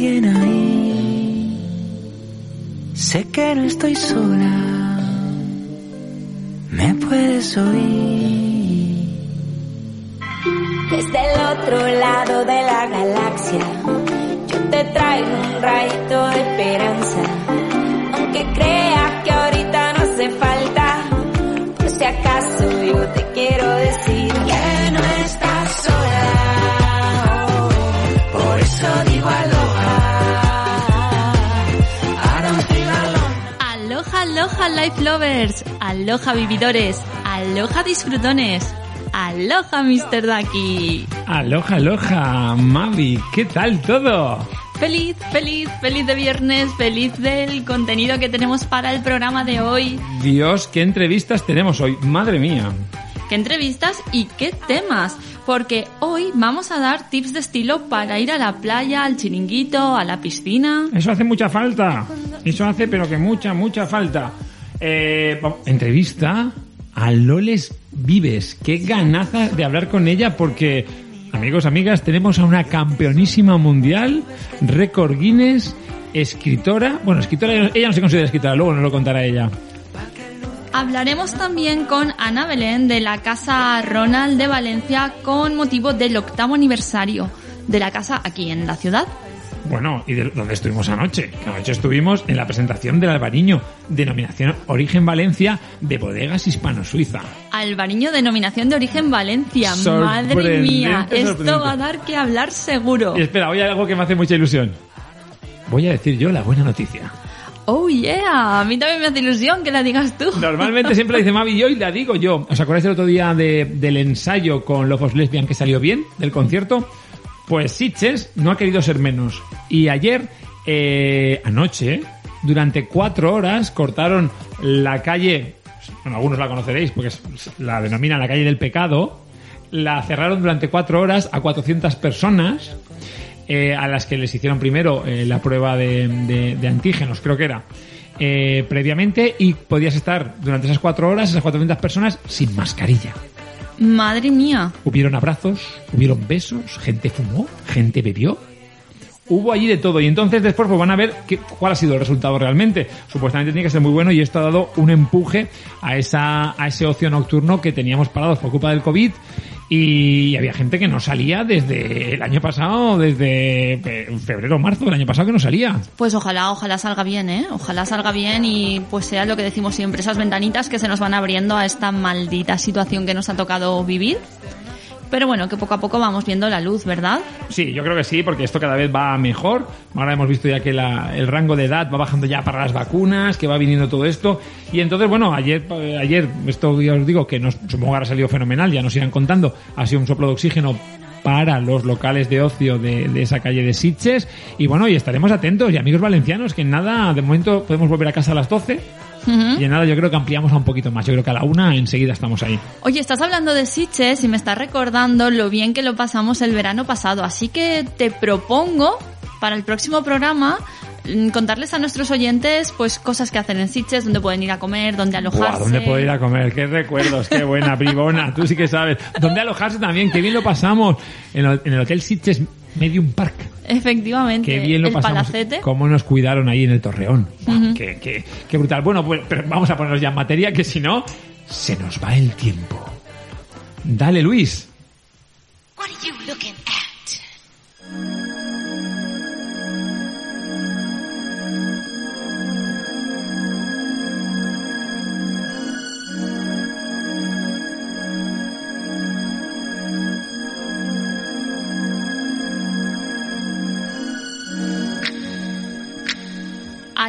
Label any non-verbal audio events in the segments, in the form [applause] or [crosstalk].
alguien ahí. Sé que no estoy sola. Me puedes oír. Desde el otro lado de la galaxia, yo te traigo un rayito de esperanza. Aunque crea que ahorita no hace falta, por si acaso yo te quiero decir Aloha, life lovers. Aloha, vividores. Aloha, disfrutones. Aloha, Mr. Ducky. Aloha, aloha, Mavi, ¿qué tal todo? Feliz, feliz, feliz de viernes, feliz del contenido que tenemos para el programa de hoy. Dios, qué entrevistas tenemos hoy, madre mía. ¿Qué entrevistas y qué temas? Porque hoy vamos a dar tips de estilo para ir a la playa, al chiringuito, a la piscina. Eso hace mucha falta. Eso hace, pero que mucha, mucha falta. Eh, entrevista a Loles Vives. Qué ganaza de hablar con ella porque, amigos, amigas, tenemos a una campeonísima mundial, récord Guinness, escritora. Bueno, escritora, ella no se considera escritora, luego nos lo contará ella. Hablaremos también con Ana Belén de la Casa Ronald de Valencia con motivo del octavo aniversario de la casa aquí en la ciudad. Bueno, y de dónde estuvimos anoche. Que anoche estuvimos en la presentación del Albariño, denominación Origen Valencia de Bodegas Hispano-Suiza. Albariño denominación de origen Valencia. Madre mía, esto va a dar que hablar seguro. Y espera, hoy hay algo que me hace mucha ilusión. Voy a decir yo la buena noticia. Oh yeah, a mí también me hace ilusión que la digas tú. Normalmente siempre la dice Mavi y hoy la digo yo. ¿Os acordáis el otro día de- del ensayo con Lofos Lesbian que salió bien, del concierto? Pues Sitges no ha querido ser menos. Y ayer, eh, anoche, durante cuatro horas cortaron la calle, bueno, algunos la conoceréis porque la denominan la calle del pecado, la cerraron durante cuatro horas a 400 personas eh, a las que les hicieron primero eh, la prueba de, de- de antígenos, creo que era, eh, previamente y podías estar durante esas cuatro horas, esas 400 personas, sin mascarilla. Madre mía. Hubieron abrazos, hubieron besos, gente fumó, gente bebió. Hubo allí de todo y entonces después pues van a ver qué, cuál ha sido el resultado realmente. Supuestamente tiene que ser muy bueno y esto ha dado un empuje a esa a ese ocio nocturno que teníamos parados por culpa del COVID y había gente que no salía desde el año pasado, desde fe- febrero marzo del año pasado que no salía. Pues ojalá, ojalá salga bien, ¿eh? Ojalá salga bien y pues sea lo que decimos siempre, esas ventanitas que se nos van abriendo a esta maldita situación que nos ha tocado vivir. Pero bueno, que poco a poco vamos viendo la luz, ¿verdad? Sí, yo creo que sí, porque esto cada vez va mejor. Ahora hemos visto ya que la- el rango de edad va bajando ya para las vacunas, que va viniendo todo esto. Y entonces, bueno, ayer, eh, ayer esto ya os digo que nos, supongo que ahora ha salido fenomenal, ya nos irán contando. Ha sido un soplo de oxígeno para los locales de ocio de, de esa calle de Sitges. Y bueno, y estaremos atentos. Y amigos valencianos, que en nada, de momento podemos volver a casa a las 12. Y en nada, yo creo que ampliamos a un poquito más. Yo creo que a la una enseguida estamos ahí. Oye, estás hablando de Sitges y me estás recordando lo bien que lo pasamos el verano pasado, así que te propongo para el próximo programa contarles a nuestros oyentes pues cosas que hacen en Sitges, dónde pueden ir a comer, dónde alojarse. Buah, ¿Dónde puedo ir a comer? Qué recuerdos, qué buena, bribona. Tú sí que sabes. ¿Dónde alojarse también? Qué bien lo pasamos. En el, en el Hotel Sitges Medium Park. Efectivamente, Qué bien lo el pasamos. palacete. Cómo nos cuidaron ahí en el Torreón. Buah, qué, qué- qué brutal. Bueno, pues pero vamos a ponernos ya en materia, que si no, se nos va el tiempo. Dale, Luis. What are you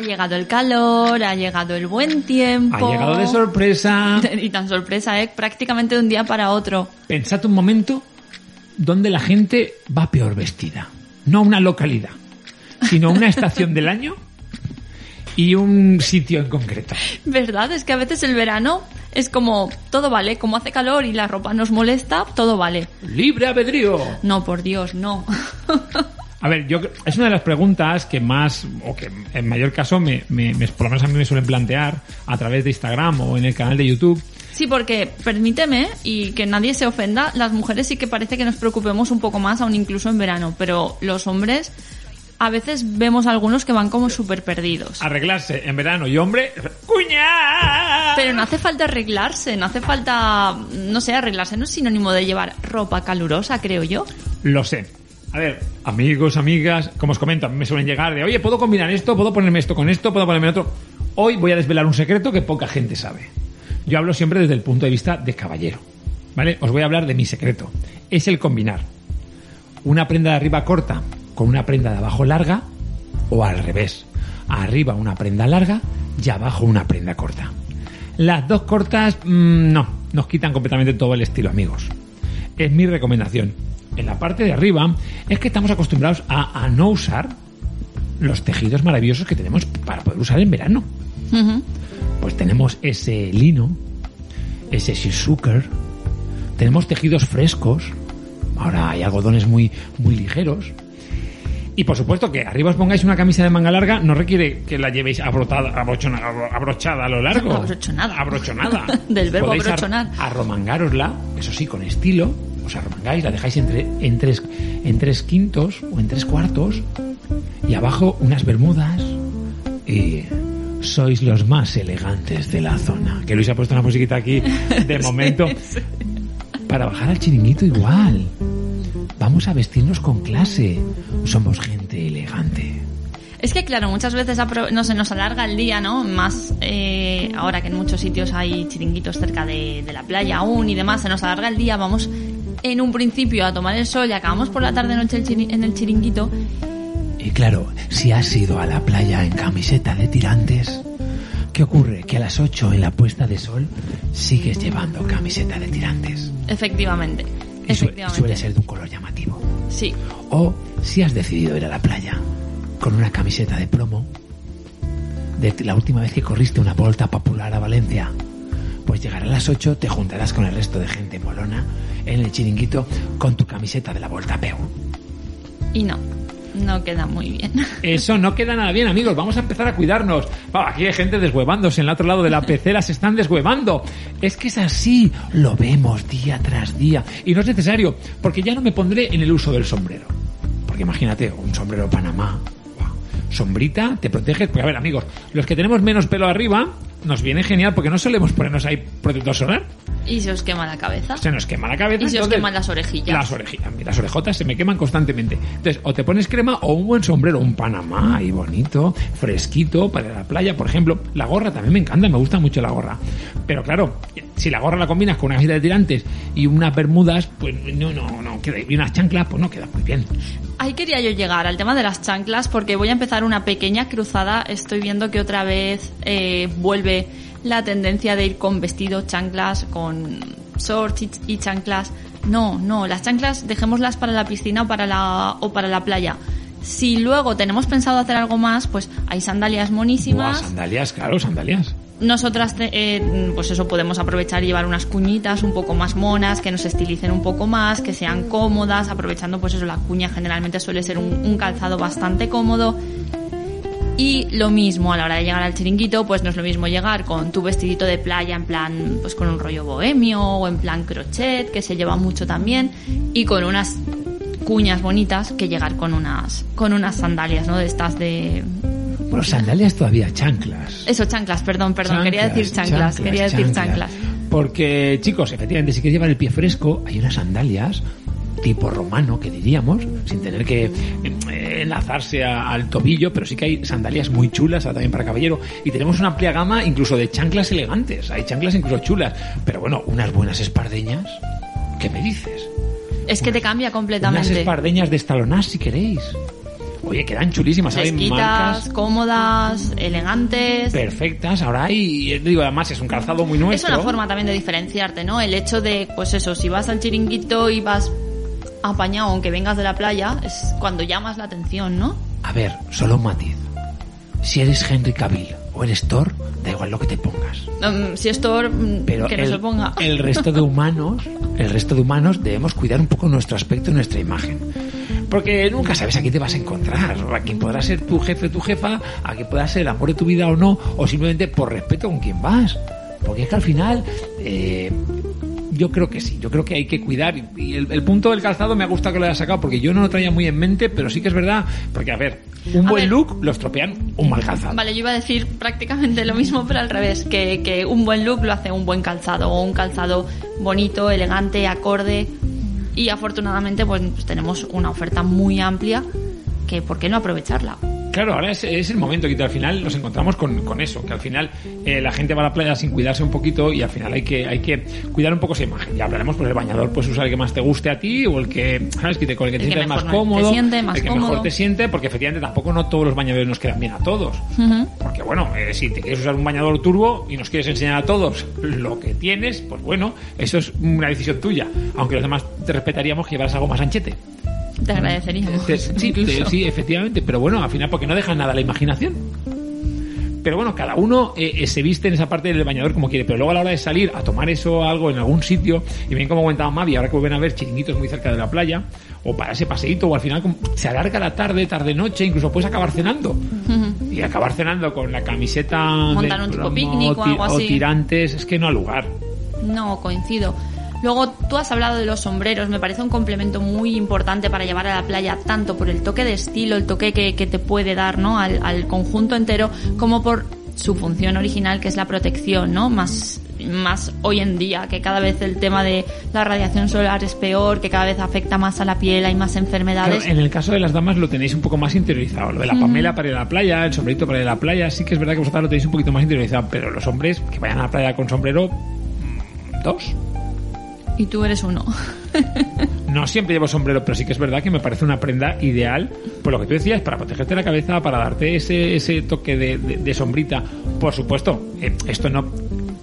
Ha llegado el calor, ha llegado el buen tiempo. Ha llegado de sorpresa. [laughs] Y tan sorpresa, ¿eh? Prácticamente de un día para otro. Pensad un momento donde la gente va peor vestida. No una localidad, sino una estación del año y un sitio en concreto. ¿Verdad? Es que a veces el verano es como todo vale, como hace calor y la ropa nos molesta, todo vale. Libre albedrío. No, por Dios, no. [laughs] A ver, yo es una de las preguntas que más, o que en mayor caso, me, me- me- por lo menos a mí me suelen plantear a través de Instagram o en el canal de YouTube. Sí, porque permíteme y que nadie se ofenda, las mujeres sí que parece que nos preocupemos un poco más, aún incluso en verano, pero los hombres a veces vemos algunos que van como súper perdidos. Arreglarse en verano y hombre, ¡cuña! Pero no hace falta arreglarse, no hace falta, no sé, arreglarse no es sinónimo de llevar ropa calurosa, creo yo. Lo sé. A ver, amigos, amigas, como os mí me suelen llegar de, oye, ¿puedo combinar esto? ¿Puedo ponerme esto con esto? ¿Puedo ponerme otro? Hoy voy a desvelar un secreto que poca gente sabe. Yo hablo siempre desde el punto de vista de caballero. ¿Vale? Os voy a hablar de mi secreto. Es el combinar una prenda de arriba corta con una prenda de abajo larga o al revés. Arriba una prenda larga y abajo una prenda corta. Las dos cortas, mmm, no, nos quitan completamente todo el estilo, amigos. Es mi recomendación. En la parte de arriba es que estamos acostumbrados a, a no usar los tejidos maravillosos que tenemos para poder usar en verano. Pues tenemos ese lino, ese shizuker, tenemos tejidos frescos, ahora hay algodones muy, muy ligeros. Y por supuesto que arriba os pongáis una camisa de manga larga no requiere que la llevéis abrotada, abrochona- abro- abrochada a lo largo. Abrochonada. Abrochonada. [laughs] Del verbo Podéis ar- abrochonar. arromangárosla, eso sí, con estilo. Os arromangáis, la dejáis entre, en, tres, en tres quintos o en tres cuartos. Y abajo unas bermudas. Y sois los más elegantes de la zona. Que Luis ha puesto una musiquita aquí de [laughs] momento. Para bajar al chiringuito igual. Vamos a vestirnos con clase. Somos gente elegante. Es que claro, muchas veces no se nos alarga el día, ¿no? Más eh, ahora que en muchos sitios hay chiringuitos cerca de, de la playa aún y demás, se nos alarga el día, vamos en un principio a tomar el sol y acabamos por la tarde noche en el chiringuito. Y claro, si has ido a la playa en camiseta de tirantes, ¿qué ocurre? Que a las 8 en la puesta de sol sigues llevando camiseta de tirantes. Efectivamente, Y su- efectivamente. suele ser de un color llamativo. Sí, O si has decidido ir a la playa con una camiseta de promo, de la última vez que corriste una volta popular a Valencia, pues llegará a las 8, te juntarás con el resto de gente molona en el chiringuito con tu camiseta de la Volta Peu. y no, no queda muy bien. [laughs] Eso no queda nada bien, amigos. Vamos a empezar a cuidarnos. Va, aquí hay gente deshuevándose. En el otro lado de la [laughs] pecera se están deshuevando. Es que es así. Lo vemos día tras día. Y no es necesario, porque ya no me pondré en el uso del sombrero. Porque imagínate, un sombrero Panamá. Sombrita, te proteges. Porque a ver, amigos, los que tenemos menos pelo arriba, nos viene genial porque no solemos ponernos ahí protector solar. Y se os quema la cabeza. Se nos quema la cabeza. Y se os queman las orejillas. Las orejillas, las orejotas se me queman constantemente. Entonces, o te pones crema o un buen sombrero, un Panamá y bonito, fresquito para la playa, por ejemplo. La gorra también me encanta, me gusta mucho la gorra. Pero claro, si la gorra la combinas con una camiseta de tirantes y unas bermudas, pues no, no, no queda. Y unas chanclas, pues no queda muy bien. Ahí quería yo llegar al tema de las chanclas porque voy a empezar una pequeña cruzada. Estoy viendo que otra vez eh, vuelve la tendencia de ir con vestido, chanclas, con shorts y, chanclas. No, no, las chanclas dejémoslas para la piscina o para la, o para la playa. Si luego tenemos pensado hacer algo más, pues hay sandalias Buah, monísimas. sandalias, claro, sandalias. Nosotras, eh, pues eso, podemos aprovechar y llevar unas cuñitas un poco más monas, que nos estilicen un poco más, que sean cómodas, aprovechando pues eso, la cuña generalmente suele ser un, un calzado bastante cómodo. Y lo mismo a la hora de llegar al chiringuito, pues no es lo mismo llegar con tu vestidito de playa en plan, pues con un rollo bohemio o en plan crochet, que se lleva mucho también, y con unas cuñas bonitas que llegar con unas, con unas sandalias, ¿no? De estas de, Bueno, sandalias todavía, chanclas. eso, chanclas, perdón, perdón, quería decir chanclas, quería decir chanclas. Porque, chicos, efectivamente, si quieres llevar el pie fresco, hay unas sandalias tipo romano, que diríamos, sin tener que eh, enlazarse a- al tobillo, pero sí que hay sandalias muy chulas también para caballero. Y tenemos una amplia gama incluso de chanclas elegantes. Hay chanclas incluso chulas. Pero bueno, unas buenas espardeñas. ¿Qué me dices? Es que te cambia Unas completamente. espardeñas de estalonás, si queréis. Oye, quedan chulísimas. Fresquitas, marcas cómodas, elegantes. perfectas. Ahora hay, eh, digo, además es un calzado muy Es nuestro. una forma también de diferenciarte, ¿no? El hecho de, pues eso, si vas al chiringuito y vas apañado aunque vengas de la playa, es cuando llamas la atención, ¿no? A ver, solo un matiz. Si eres Henry Cavill o eres Thor, da igual lo que te pongas. Mm, si es Thor, mm, Pero que no el, se ponga. el resto de humanos, el resto de humanos debemos cuidar un poco nuestro aspecto y nuestra imagen. Porque nunca sabes a quién te vas a encontrar, a quién podrá ser tu jefe o tu jefa, a quién pueda ser el amor de tu vida o no, o simplemente por respeto con quién vas. Porque es que al final, eh, yo creo que sí, yo creo que hay que cuidar. Y- el, el punto del calzado me ha gustado que lo hayas sacado porque yo no lo traía muy en mente, pero sí que es verdad. Porque, a ver, un A buen ver. look lo estropean un mal calzado. Vale, yo iba a decir prácticamente lo mismo, pero al revés, que, que un buen look lo hace un buen calzado, o un calzado bonito, elegante, acorde. Y afortunadamente, pues, pues tenemos una oferta muy amplia, que ¿por qué no aprovecharla? Claro, ahora es, es el momento que al final nos encontramos con, con eso, que al final eh, la gente va a la playa sin cuidarse un poquito y al final hay que, hay que cuidar un poco esa imagen. Ya hablaremos, pues el bañador pues usar el que más te guste a ti o el que, ¿sabes? Que te, con el que te El que sientas más mejor te cómodo, siente, más el que cómodo. mejor te siente, porque efectivamente tampoco no todos los bañadores nos quedan bien a todos. Ujú. Porque bueno, eh, si te quieres usar un bañador turbo y nos quieres enseñar a todos lo que tienes, pues bueno, eso es una decisión tuya. Aunque los demás te respetaríamos que llevaras algo más anchete. Te agradeceríamos. Te- sí, te- sí, efectivamente, pero bueno, al final porque no dejan nada a la imaginación. Pero bueno, cada uno eh, eh, se viste en esa parte del bañador como quiere, pero luego a la hora de salir a tomar eso algo en algún sitio, y bien como comentaba Mavi, ahora que vuelven a ver chiringuitos muy cerca de la playa, o para ese paseíto, o al final como se alarga la tarde, tarde-noche, incluso puedes acabar cenando. Y acabar cenando con la camiseta Montar un tipo picnic o algo así. tirantes, es que no ha lugar. No, coincido. Luego, tú has hablado de los sombreros, me parece un complemento muy importante para llevar a la playa, tanto por el toque de estilo, el toque que, que te puede dar ¿no? al, al conjunto entero, como por su función original, que es la protección, ¿no? Más, más hoy en día, que cada vez el tema de la radiación solar es peor, que cada vez afecta más a la piel, hay más enfermedades. Claro, en el caso de las damas lo tenéis un poco más interiorizado. Lo de la Pamela para ir a la playa, el sombrerito para ir a la playa, sí que es verdad que vosotros lo tenéis un poquito más interiorizado, pero los hombres que vayan a la playa con sombrero, mm, dos. Y tú eres uno. [laughs] No siempre llevo sombrero, pero sí que es verdad que me parece una prenda ideal, por lo que tú decías, para protegerte la cabeza, para darte ese, ese toque de sombrita. Por supuesto, eh, esto no.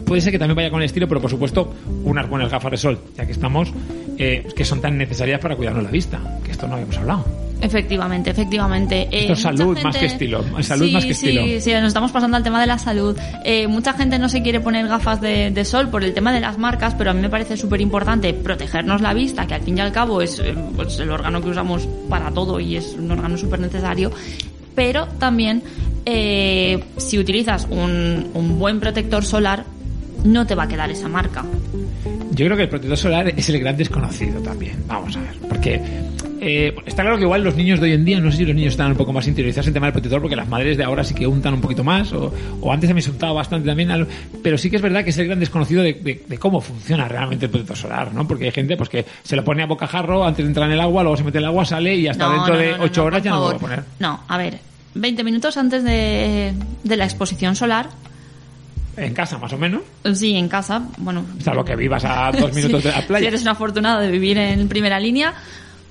Puede ser que también vaya con el estilo, pero por supuesto, unas buenas gafas de sol, ya que estamos, eh, que son tan necesarias para cuidarnos la vista, que esto no habíamos hablado. Efectivamente, efectivamente. Esto es salud más que estilo, salud sí, más que sí, estilo. Sí, nos estamos pasando al tema de la salud. Eh, mucha gente no se quiere poner gafas de, de sol por el tema de las marcas, pero a mí me parece súper importante protegernos la vista, que al fin y al cabo es eh, pues, el órgano que usamos para todo y es un órgano súper necesario. Pero también, eh, si utilizas un, un buen protector solar, no te va a quedar esa marca. Yo creo que el protector solar es el gran desconocido también. Vamos a ver. Porque eh, está claro que igual los niños de hoy en día, no sé si los niños están un poco más interiorizados en el tema del protector, porque las madres de ahora sí que untan un poquito más, o, o antes también se untaba bastante también, al- pero sí que es verdad que es el gran desconocido de, de- de cómo funciona realmente el protector solar, ¿no? Porque hay gente pues que se lo pone a bocajarro antes de entrar en el agua, luego se mete en el agua, sale y hasta No, dentro no, de no, no, ocho no, horas por ya no lo vuelvo a poner. No, a ver, 20 minutos antes de, de la exposición solar, En casa, más o menos. Sí, en casa, bueno. Salvo que vivas a dos [laughs] minutos de la playa. Si eres un afortunado de vivir en primera línea,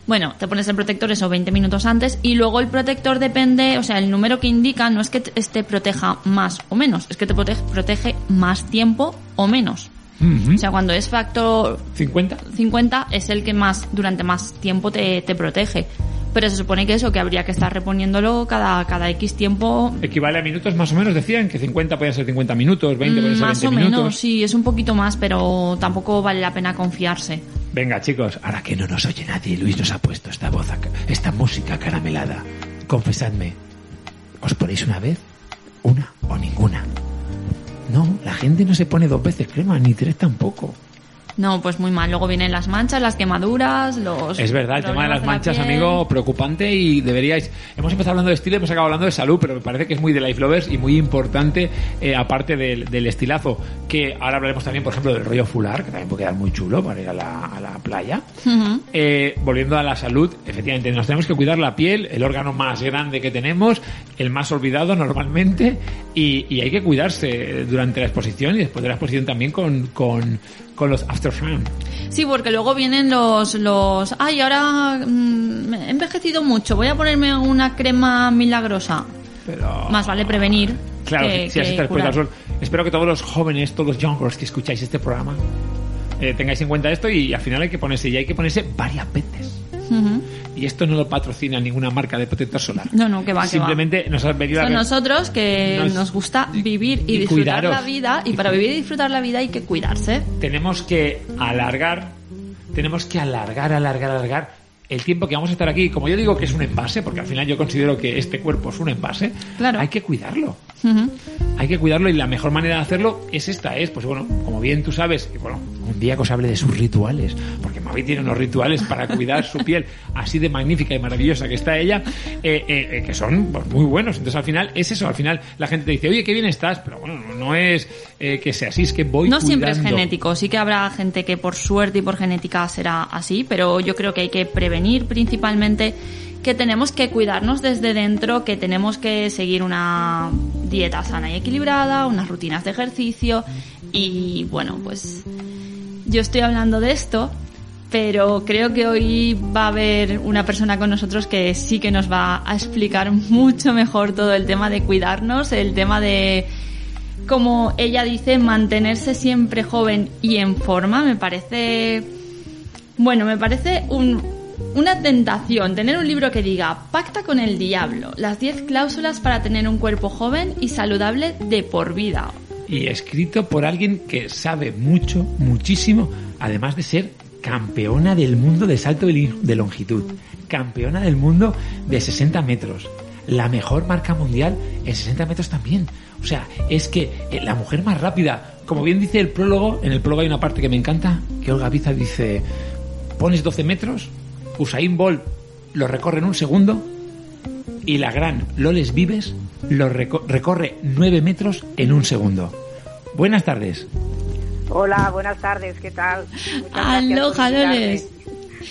bueno, te pones el protector eso 20 minutos antes y luego el protector depende, o sea, el número que indica no es que te- este proteja más o menos, es que te protege, protege más tiempo o menos. O sea, cuando es factor 50. 50 es el que más durante más tiempo te, te protege. Pero se supone que eso, que habría que estar reponiéndolo cada, cada X tiempo Equivale a minutos más o menos, decían que 50 podían ser 50 minutos, 20 podían ser Mm, más 20 o minutos. menos, sí, es un poquito más, pero tampoco vale la pena confiarse. Venga, chicos, ahora que no nos oye nadie, Luis nos ha puesto esta voz, esta música caramelada. Confesadme, ¿os ponéis una vez? ¿Una o ninguna? No, la gente no se pone dos veces crema, ni tres tampoco. No, pues muy mal. Luego vienen las manchas, las quemaduras, los. Es verdad, el tema de las la manchas, piel. amigo, preocupante y deberíais... Hemos empezado hablando de estilo y hemos acabado hablando de salud, pero me parece que es muy de Life Lovers y muy importante, eh, aparte del, del estilazo, que ahora hablaremos también, por ejemplo, del rollo fular, que también puede quedar muy chulo para ir a la, a la playa. Ujú. Eh, volviendo a la salud, efectivamente, nos tenemos que cuidar la piel, el órgano más grande que tenemos, el más olvidado normalmente, y, y hay que cuidarse durante la exposición y después de la exposición también con, con, con los after sun. Sí, porque luego vienen los. los Ay, ahora mm, he envejecido mucho, voy a ponerme una crema milagrosa. Pero... Más vale prevenir. Claro, que, si, que al curar. sol. Espero que todos los jóvenes, todos los youngers que escucháis este programa, eh, tengáis en cuenta esto y al final hay que ponerse, y hay que ponerse varias veces. Ujú. Y esto no lo patrocina ninguna marca de protector solar. No, no, que va, que Simplemente nos ha venido a Son ver- nosotros que Nos- nos, gusta vivir y, y disfrutar cuidaros. la vida. Y para vivir y disfrutar la vida hay que cuidarse. tenemos que alargar, tenemos que alargar, alargar, alargar el tiempo que vamos a estar aquí. Como yo digo que es un envase, porque al final yo considero que este cuerpo es un envase, Claro. hay que cuidarlo. Hay que cuidarlo y la mejor manera de hacerlo es esta, es, pues bueno, como bien tú sabes, y bueno, un día que os hable de sus rituales, porque Mavi tiene unos rituales para cuidar su piel así de magnífica y maravillosa que está ella, eh, eh, eh, que son pues, muy buenos. Entonces al final es eso, al final la gente te dice, oye, qué bien estás, pero bueno, no es que sea así, es que voy No siempre es genético, sí que habrá gente que por suerte y por genética será así, pero yo creo que hay que prevenir principalmente que tenemos que cuidarnos desde dentro, que tenemos que seguir una dieta sana y equilibrada, unas rutinas de ejercicio y bueno, pues yo estoy hablando de esto, pero creo que hoy va a haber una persona con nosotros que sí que nos va a explicar mucho mejor todo el tema de cuidarnos, el tema de, como ella dice, mantenerse siempre joven y en forma. Me parece, bueno, me parece un, una tentación tener un libro que diga Pacta con el diablo, las 10 cláusulas para tener un cuerpo joven y saludable de por vida. Y escrito por alguien que sabe mucho, muchísimo, además de ser campeona del mundo de salto de longitud, campeona del mundo de 60 metros, la mejor marca mundial en 60 metros también. O sea, es que eh, la mujer más rápida, como bien dice el prólogo, en el prólogo hay una parte que me encanta, que Olga Biza dice, pones 12 metros, Usain Bolt lo recorre en un segundo y la gran Loles Vives lo recorre 9 metros en un segundo. Buenas tardes. Hola, buenas tardes, ¿qué tal? Aloha, Loles.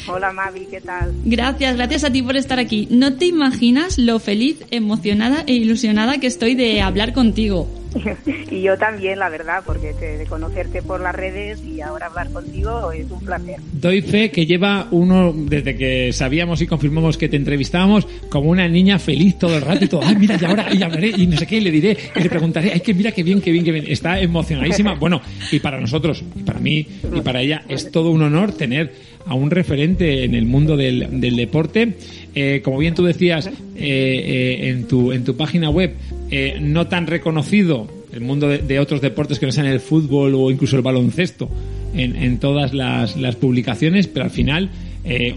Hola Mavi, ¿qué tal? Gracias, gracias a ti por estar aquí. No te imaginas lo feliz, emocionada e ilusionada que estoy de hablar contigo. [laughs] y yo también, la verdad, porque de conocerte por las redes y ahora hablar contigo es un placer. Doy fe que lleva uno, desde que sabíamos y confirmamos que te entrevistábamos, como una niña feliz todo el rato y todo, ay, mira, y ahora y hablaré y no sé qué, y le diré, y le preguntaré, ay, que mira, qué bien, qué bien, qué bien. Está emocionadísima. [laughs] Bueno, y para nosotros, y para mí, y para ella, es todo un honor tener a un referente en el mundo del, del deporte. Eh, como bien tú decías eh, eh, en, tu, en tu página web, eh, no tan reconocido el mundo de, otros deportes que no sean el fútbol o incluso el baloncesto en, en todas las, las, publicaciones, pero al final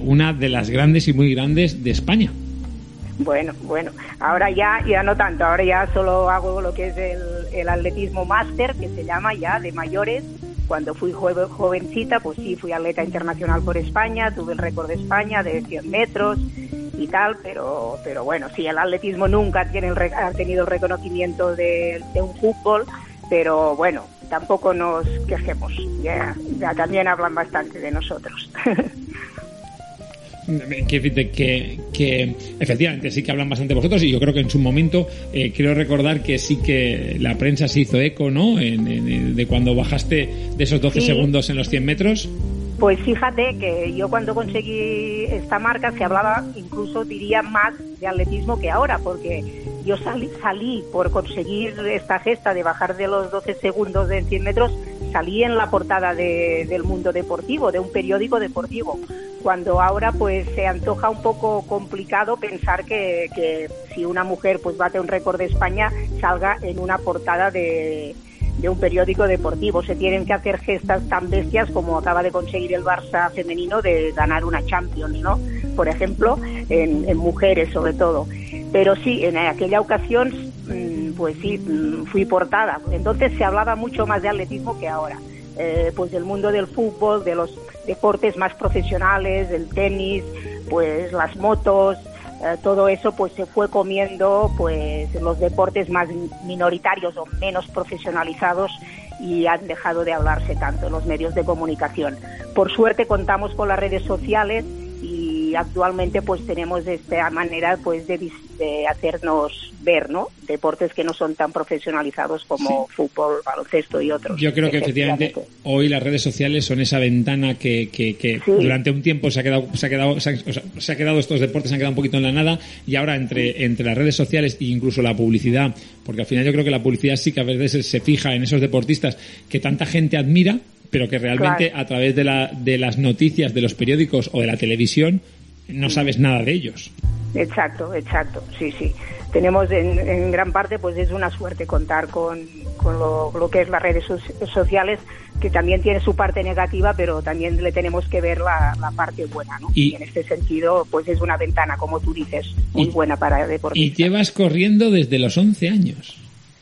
una de las grandes y muy grandes de España. Bueno, bueno, ahora ya, ya no tanto, ahora ya solo hago lo que es el, el atletismo máster, que se llama ya de mayores. Cuando fui jovencita, pues sí, fui atleta internacional por España, tuve el récord de España de 100 metros, y tal, pero, pero bueno, sí, el atletismo nunca tiene el, ha tenido el reconocimiento de, un fútbol, pero bueno, tampoco nos quejemos, ya, ya también hablan bastante de nosotros. [laughs] que, que, que, efectivamente sí que hablan bastante de vosotros y yo creo que en su momento eh, quiero recordar que sí que la prensa se hizo eco, ¿no? de cuando bajaste de esos 12 segundos en los 100 metros. Pues fíjate que yo cuando conseguí esta marca se hablaba incluso diría más de atletismo que ahora, porque yo salí, salí por conseguir esta gesta de bajar de los 12 segundos de 100 metros, salí en la portada de, del mundo deportivo, de un periódico deportivo, cuando ahora pues se antoja un poco complicado pensar que, que si una mujer pues bate un récord de España salga en una portada de de un periódico deportivo. Se tienen que hacer gestas tan bestias como acaba de conseguir el Barça femenino de ganar una Champions, ¿no? Por ejemplo, en, mujeres sobre todo. Pero sí, en aquella ocasión, mm, pues sí, mm, fui portada. Entonces se hablaba mucho más de atletismo que ahora. Eh, pues del mundo del fútbol, de los deportes más profesionales, del tenis, pues las motos, eh, todo eso pues se fue comiendo pues los deportes más minoritarios o menos profesionalizados y han dejado de hablarse tanto en los medios de comunicación. Por suerte contamos con las redes sociales y actualmente pues tenemos esta manera pues de, de hacernos ver, ¿no? Deportes que no son tan profesionalizados como fútbol, baloncesto y otros. Yo creo que efectivamente hoy las redes sociales son esa ventana que, que, durante un tiempo se ha quedado, se ha quedado, se ha, quedado estos deportes, se han quedado un poquito en la nada y ahora entre, entre las redes sociales e incluso la publicidad, porque al final yo creo que la publicidad sí que a veces se fija en esos deportistas que tanta gente admira, pero que realmente a través de, la, de las noticias de los periódicos o de la televisión no sabes nada de ellos. Exacto, exacto, sí, sí. Tenemos en, gran parte, pues es una suerte contar con, con lo, que es las redes sociales, que también tiene su parte negativa, pero también le tenemos que ver la, parte buena, ¿no? Y, en este sentido, pues es una ventana, como tú dices, muy buena para deportistas. Y llevas corriendo desde los 11 años.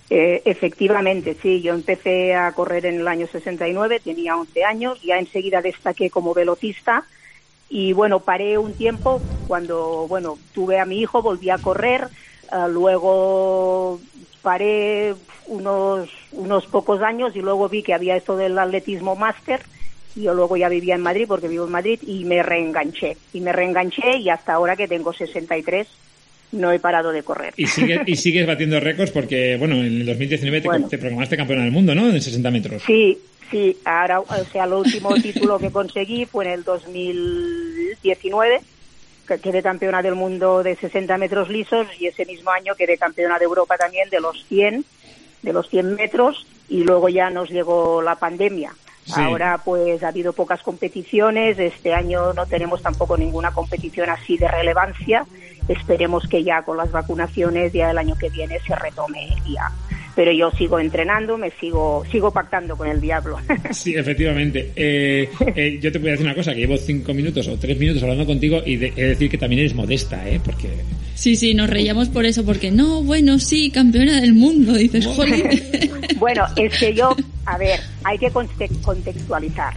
Eh, efectivamente, sí, yo empecé a correr en el año 69, tenía 11 años, ya enseguida destaqué como velocista y bueno, paré un tiempo cuando, bueno, tuve a mi hijo, volví a correr, eh, luego paré unos, unos pocos años y luego vi que había esto del atletismo máster y yo luego ya vivía en Madrid porque vivo en Madrid y me reenganché. Y me reenganché y hasta ahora que tengo 63 no he parado de correr. Y, sigue, y [laughs] sigues batiendo récords porque, bueno, en el 2019 te, te proclamaste campeona del mundo, ¿no? En 60 metros. Sí, sí. Ahora, o sea, el último [laughs] título que conseguí fue en el 2019 que quedé campeona del mundo de 60 metros lisos y ese mismo año quedé campeona de Europa también de los 100, de los 100 metros y luego ya nos llegó la pandemia. Sí. Ahora pues ha habido pocas competiciones, este año no tenemos tampoco ninguna competición así de relevancia. Esperemos que ya con las vacunaciones ya el año que viene se retome ya. Pero yo sigo entrenando, me sigo sigo pactando con el diablo. [laughs] Sí, efectivamente. Eh, eh, yo te voy a decir una cosa, que llevo cinco minutos o tres minutos hablando contigo y de, he de decir que también eres modesta, ¿eh? Porque... Sí, sí, nos reíamos por eso, porque no, bueno, sí, campeona del mundo, dices, jolín. [laughs] Bueno, es que yo, a ver, hay que conte- contextualizar.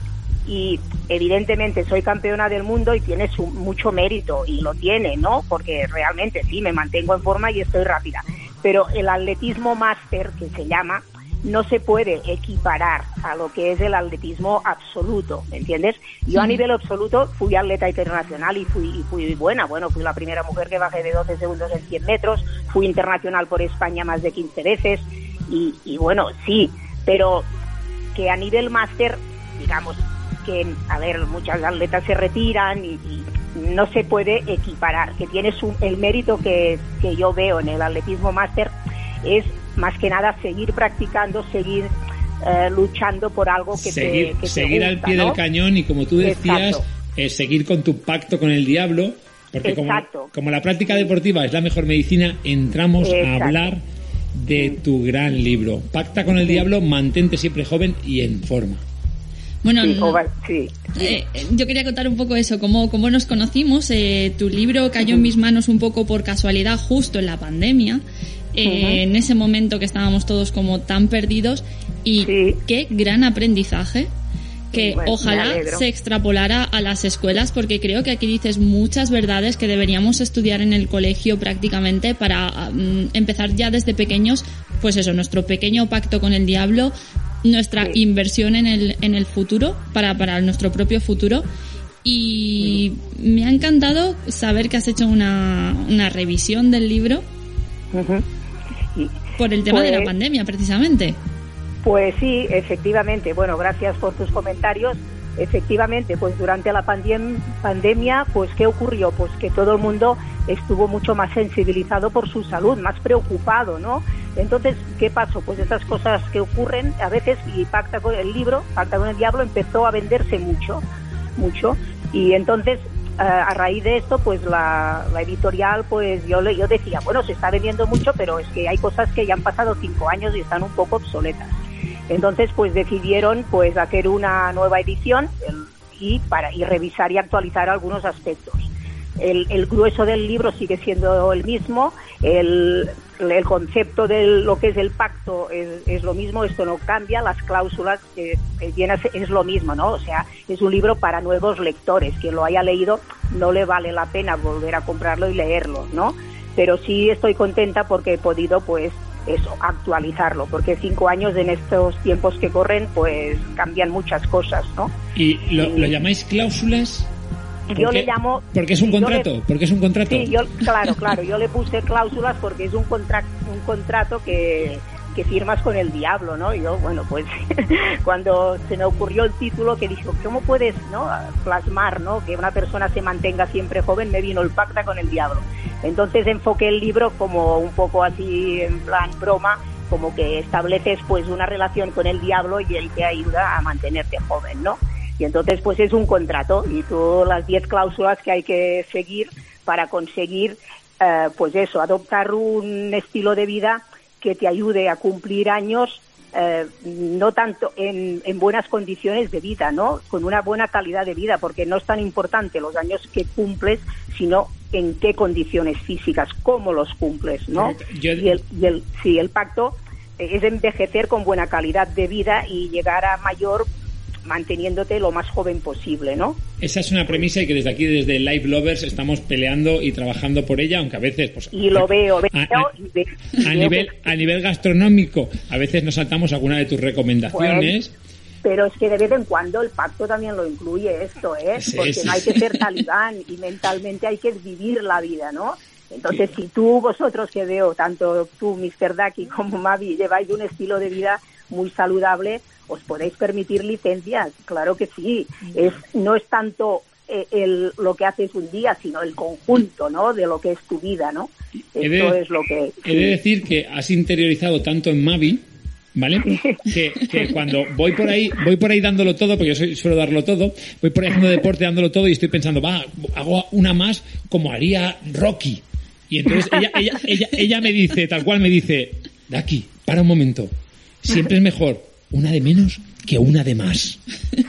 Y evidentemente soy campeona del mundo y tiene su, mucho mérito, y lo tiene, ¿no? Porque realmente sí, me mantengo en forma y estoy rápida. Pero el atletismo máster, que se llama, no se puede equiparar a lo que es el atletismo absoluto, ¿me entiendes? Yo a nivel absoluto fui atleta internacional y fui, y fui buena, bueno, fui la primera mujer que bajé de 12 segundos en 100 metros, fui internacional por España más de 15 veces y, y bueno, sí, pero que a nivel máster, digamos, que, a ver, muchas atletas se retiran y, y no se puede equiparar, que tiene su, el mérito que, que yo veo en el atletismo máster es más que nada seguir practicando, seguir eh, luchando por algo que seguir te, que te seguir al pie ¿no? del cañón y como tú decías, eh, seguir con tu pacto con el diablo. Porque como, la práctica deportiva es la mejor medicina, entramos a hablar de tu gran libro. Pacta con el diablo, mantente siempre joven y en forma. Bueno, Sí, sí. Eh, eh, yo quería contar un poco eso, cómo, cómo nos conocimos. Eh, tu libro cayó en mis manos un poco por casualidad justo en la pandemia, eh, en ese momento que estábamos todos como tan perdidos. Y qué gran aprendizaje que Bueno, me ojalá se extrapolara a las escuelas porque creo que aquí dices muchas verdades que deberíamos estudiar en el colegio prácticamente para mm, empezar ya desde pequeños pues eso nuestro pequeño pacto con el diablo nuestra Sí. inversión en el en el futuro para para nuestro propio futuro y me ha encantado saber que has hecho una, una revisión del libro por el tema de la Pues- pandemia precisamente Pues sí, efectivamente. Bueno, gracias por tus comentarios. Efectivamente, pues durante la pandem- pandemia, pues ¿qué ocurrió? Pues que todo el mundo estuvo mucho más sensibilizado por su salud, más preocupado, ¿no? Entonces, ¿qué pasó? Pues estas cosas que ocurren a veces y Pacta con el libro, Pacta con el Diablo, empezó a venderse mucho, mucho. Y entonces, eh, a raíz de esto, pues la, editorial, pues yo, yo decía, bueno, se está vendiendo mucho, pero es que hay cosas que ya han pasado cinco años y están un poco obsoletas. Entonces, pues decidieron pues hacer una nueva edición y para y revisar y actualizar algunos aspectos. El, el grueso del libro sigue siendo el mismo, el, el concepto de lo que es el pacto es, es lo mismo, esto no cambia, las cláusulas a ser- es lo mismo, ¿no? O sea, es un libro para nuevos lectores, quien lo haya leído no le vale la pena volver a comprarlo y leerlo, ¿no? Pero sí estoy contenta porque he podido, pues, eso, actualizarlo, porque cinco años en estos tiempos que corren, pues cambian muchas cosas, ¿no? ¿Y lo, lo llamáis cláusulas? Yo ¿Por le llamo... Porque es un le- contrato, porque es un contrato. Sí, yo, claro, claro, yo le puse cláusulas porque es un, contra- un contrato que, que firmas con el diablo, ¿no? Y yo, bueno, pues [laughs] cuando se me ocurrió el título que dijo, ¿cómo puedes no plasmar, ¿no? Que una persona se mantenga siempre joven, me vino el pacta con el diablo. Entonces enfoqué el libro como un poco así en plan broma, como que estableces pues una relación con el diablo y él te ayuda a mantenerte joven, ¿no? Y entonces pues es un contrato y tú las 10 cláusulas que hay que seguir para conseguir eh, pues eso, adoptar un estilo de vida que te ayude a cumplir años eh, no tanto en, en buenas condiciones de vida, ¿no? Con una buena calidad de vida, porque no es tan importante los años que cumples, sino en qué condiciones físicas, cómo los cumples, ¿no? Yo- Y el, y el, sí, el pacto es envejecer con buena calidad de vida y llegar a mayor manteniéndote lo más joven posible, ¿no? Esa es una premisa y que desde aquí, desde Live Lovers, estamos peleando y trabajando por ella, aunque a veces... Pues, y lo veo, veo, a, nivel, a nivel gastronómico, a veces nos saltamos alguna de tus recomendaciones. Pues, pero es que de vez en cuando el pacto también lo incluye esto, ¿eh? Porque no hay que ser talibán y mentalmente hay que vivir la vida, ¿no? Entonces, si tú, vosotros que veo, tanto tú, Mr. Daki, como Mavi, lleváis un estilo de vida muy saludable, os podéis permitir licencias, claro que sí. Es, no es tanto eh, el, lo que haces un día, sino el conjunto, ¿no? De lo que es tu vida, ¿no? Esto es lo que... He de decir que has interiorizado tanto en Mavi, ¿vale? [laughs] Que, que, cuando voy por ahí, voy por ahí dándolo todo, porque yo soy, suelo darlo todo, voy por ahí haciendo deporte dándolo todo y estoy pensando, va, hago una más como haría Rocky. Y entonces ella, ella, ella, ella me dice, tal cual me dice, Daki, para un momento, siempre es mejor una de menos que una de más.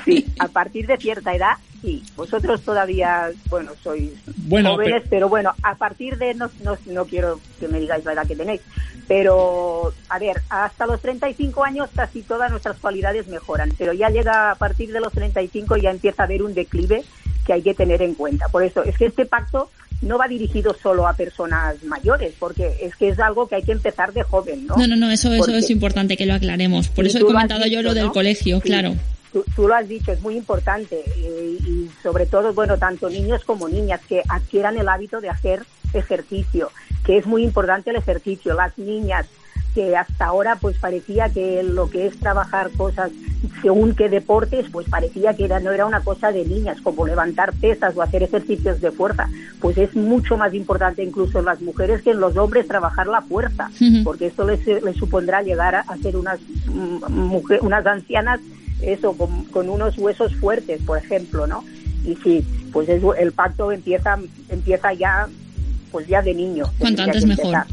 Sí, a partir de cierta edad, sí. Vosotros todavía, bueno, sois jóvenes, pero... bueno, a partir de, no, no, no quiero que me digáis la edad que tenéis, pero a ver, hasta los 35 años casi todas nuestras cualidades mejoran, pero ya llega a partir de los 35 ya empieza a haber un declive que hay que tener en cuenta. Por eso es que este pacto no va dirigido solo a personas mayores, porque es que es algo que hay que empezar de joven, ¿no? No, no, no, eso, eso es importante que lo aclaremos. Por eso he comentado yo lo del colegio, claro. Tú, lo has dicho, es muy importante y, y, sobre todo, bueno, tanto niños como niñas que adquieran el hábito de hacer ejercicio, que es muy importante el ejercicio. Las niñas que hasta ahora pues parecía que lo que es trabajar cosas según qué deportes pues parecía que era, no era una cosa de niñas como levantar pesas o hacer ejercicios de fuerza. Pues es mucho más importante incluso en las mujeres que en los hombres trabajar la fuerza porque esto les, les, supondrá llegar a, ser unas mm, unas ancianas eso con, con, unos huesos fuertes por ejemplo no y sí pues es, el pacto empieza empieza ya pues ya de niño. Cuanto antes mejor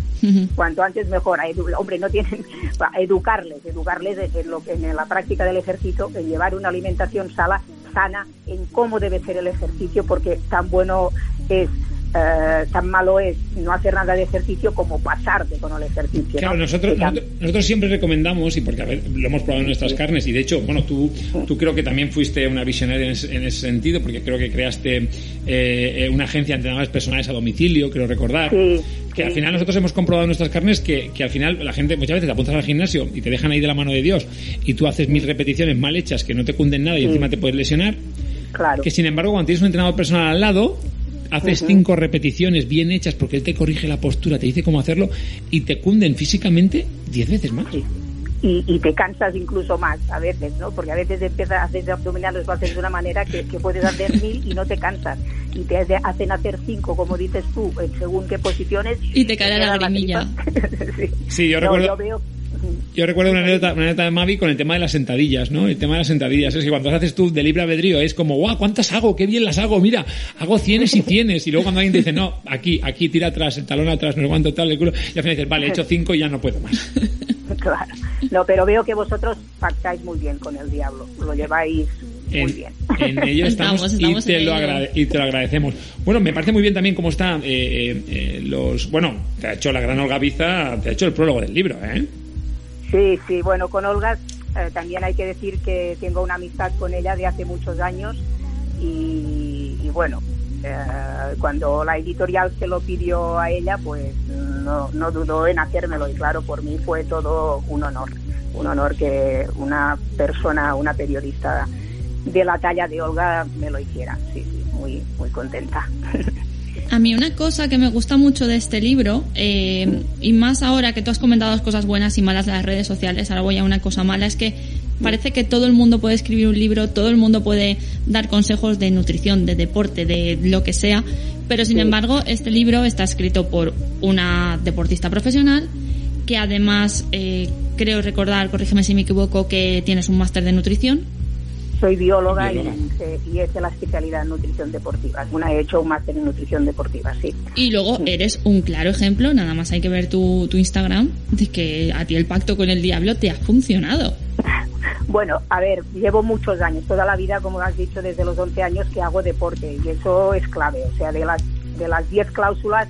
cuanto antes mejor. Hombre, no tienen, [laughs] educarles, educarles en, lo, en la práctica del ejercicio, en llevar una alimentación sana, sana, en cómo debe ser el ejercicio, porque tan bueno es eh, tan malo es no hacer nada de ejercicio como pasarte con el ejercicio. Claro, nosotros, nosotros, siempre recomendamos, y porque a ver, lo hemos probado en nuestras carnes, y de hecho, bueno, tú, tú creo que también fuiste una visionaria en ese, sentido, porque creo que creaste eh, eh, una agencia de entrenadores personales a domicilio, quiero recordar. que al final nosotros hemos comprobado en nuestras carnes que, que, al final la gente muchas veces te apuntas al gimnasio y te dejan ahí de la mano de Dios y tú haces mil repeticiones mal hechas que no te cunden nada y encima te puedes lesionar. Claro. Que sin embargo, cuando tienes un entrenador personal al lado, haces cinco repeticiones bien hechas porque él te corrige la postura, te dice cómo hacerlo y te cunden físicamente diez veces más. Y, y, te cansas incluso más a veces, ¿no? Porque a veces empiezas a hacer abdominales, lo haces de una manera que, que, puedes hacer mil y no te cansas. Y te hacen hacer cinco, como dices tú, en según qué posiciones. Y te cae la lagrimilla. [laughs] sí. sí. yo recuerdo... veo yo recuerdo una anécdota, una anécdota de Mavi con el tema de las sentadillas, ¿no? El tema de las sentadillas. Es que cuando las haces tú de libre albedrío es como, guau, ¿cuántas hago? ¡Qué bien las hago! Mira, hago cienes y cienes. Y luego cuando alguien te dice, no, aquí, aquí, tira atrás, el talón atrás, no sé cuánto tal, el culo. Y al final dices, vale, he hecho cinco y ya no puedo más. [laughs] Claro. No, pero veo que vosotros pactáis muy bien con el diablo. Lo lleváis muy bien. En ello [laughs] estamos, y, te lo y, te lo agradecemos. Bueno, me parece muy bien también cómo están eh, eh, eh, los... Bueno, te ha hecho la gran Olga te ha hecho el prólogo del libro, ¿eh? Sí, sí, bueno, con Olga eh, también hay que decir que tengo una amistad con ella de hace muchos años y, bueno, eh, cuando la editorial se lo pidió a ella, pues no, no dudó en hacérmelo y claro, por mí fue todo un honor, un honor que una persona, una periodista de la talla de Olga me lo hiciera, sí, sí, muy, muy contenta. [laughs] A mí una cosa que me gusta mucho de este libro, eh, y más ahora que tú has comentado cosas buenas y malas de las redes sociales, ahora voy a una cosa mala, es que parece que todo el mundo puede escribir un libro, todo el mundo puede dar consejos de nutrición, de deporte, de lo que sea, pero sin embargo este libro está escrito por una deportista profesional que además eh, creo recordar, corrígeme si me equivoco, que tienes un máster de nutrición soy bióloga, Y, y, es de la especialidad en nutrición deportiva. Una he hecho un máster en nutrición deportiva, sí. Y luego eres un claro ejemplo, nada más hay que ver tu, tu Instagram, de que a ti el pacto con el diablo te ha funcionado. [laughs] Bueno, a ver, llevo muchos años, toda la vida, como has dicho, desde los 11 años que hago deporte y eso es clave. O sea, de las de las 10 cláusulas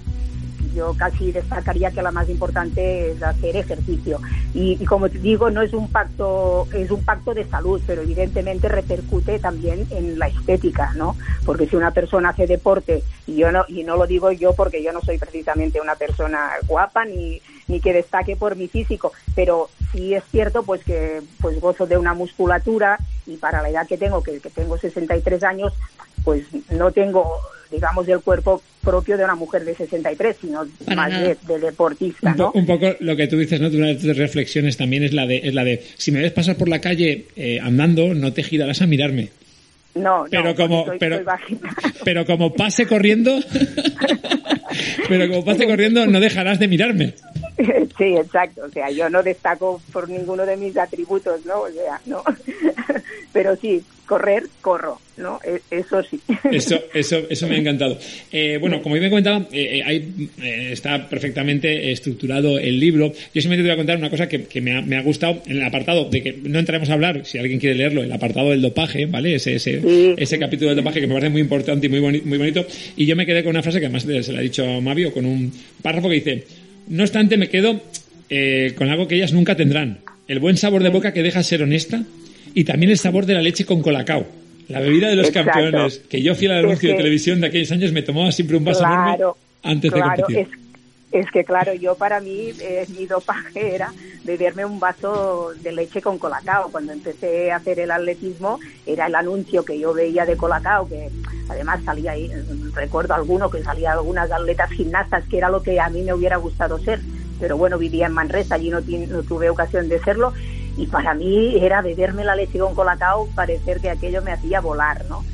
yo casi destacaría que la más importante es hacer ejercicio. Y, y, como te digo, no es un pacto, es un pacto de salud, pero evidentemente repercute también en la estética, ¿no? Porque si una persona hace deporte, y yo no, y no lo digo yo porque yo no soy precisamente una persona guapa ni, ni que destaque por mi físico, pero sí es cierto pues que pues gozo de una musculatura y para la edad que tengo, que, que tengo 63 años, pues no tengo digamos, el cuerpo propio de una mujer de 63, sino Para más de, de deportista, ¿no? un poco lo que tú dices, ¿no? Una de tus reflexiones también es la de, es la de si me ves pasar por la calle eh, andando, no te girarás a mirarme. No, no, Pero porque como, soy- pero, soy [laughs] pero como pase corriendo, [laughs] pero como pase corriendo, no dejarás de mirarme. [laughs] Sí, exacto. O sea, yo no destaco por ninguno de mis atributos, ¿no? O sea, no. [laughs] Pero sí, correr, corro, ¿no? E- Eso sí. [laughs] Eso, eso, eso me ha encantado. Eh, bueno, como yo me comentaba, eh, eh, hay, eh, está perfectamente estructurado el libro. Yo simplemente te voy a contar una cosa que, que me, ha, me ha gustado en el apartado de que no entraremos a hablar, si alguien quiere leerlo, el apartado del dopaje, ¿vale? Ese, ese, Sí. ese capítulo del dopaje que me parece muy importante y muy, boni- muy bonito. Y yo me quedé con una frase que además se la ha dicho a Mavio, con un párrafo que dice, no obstante me quedo eh, con algo que ellas nunca tendrán. El buen sabor de boca que deja ser honesta y también el sabor de la leche con colacao. La bebida de los Exacto. campeones, que yo fiel al anuncio de televisión de aquellos años me tomaba siempre un vaso enorme Claro, antes de competir. es, es que claro, yo para mí eh, mi dopaje era beberme un vaso de leche con colacao. Cuando empecé a hacer el atletismo era el anuncio que yo veía de colacao, que además salía ahí, recuerdo alguno que salía algunas atletas gimnastas, que era lo que a mí me hubiera gustado ser. Pero bueno, vivía en Manresa, allí no, no tuve ocasión de serlo. Y para mí era beberme la leche con colacao, parecer que aquello me hacía volar, ¿no?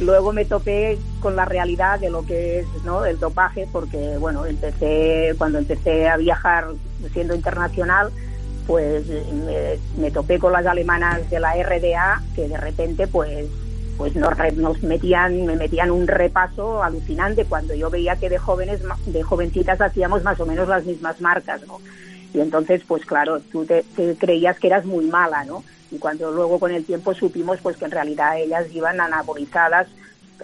Luego me topé con la realidad de lo que es ¿no? el dopaje, porque bueno, empecé cuando empecé a viajar siendo internacional, pues me, topé con las alemanas de la RDA que de repente pues pues nos, nos metían me metían un repaso alucinante cuando yo veía que de jóvenes de jovencitas hacíamos más o menos las mismas marcas, ¿no? Y entonces, pues claro, tú te creías que eras muy mala, ¿no? Y cuando luego con el tiempo supimos pues que en realidad ellas iban anabolizadas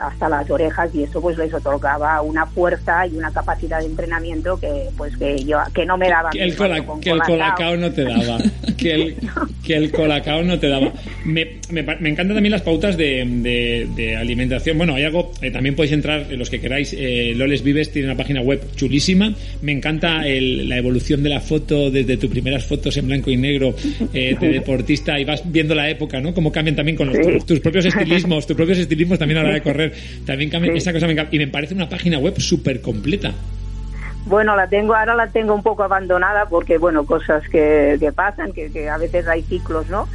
hasta las orejas y eso pues les otorgaba una fuerza y una capacidad de entrenamiento que pues que yo que no me daba Que el, cola- que el colacao. no te daba. [laughs] Que el, que el colacao no te daba. Me, me, me encantan también las pautas de, de- de alimentación. Bueno, hay algo, eh, también podéis entrar, eh, los que queráis, eh, Loles Vives tiene una página web chulísima. Me encanta el- la evolución de la foto desde tus primeras fotos en blanco y negro eh, de deportista y vas viendo la época, ¿no? Cómo cambian también con los- tus, tus propios estilismos, tus propios estilismos también a la hora de correr. También cambian, Sí. esa cosa me encanta. Y me parece una página web súper completa. Bueno, la tengo ahora la tengo un poco abandonada porque bueno cosas que, que pasan que, que a veces hay ciclos, ¿no?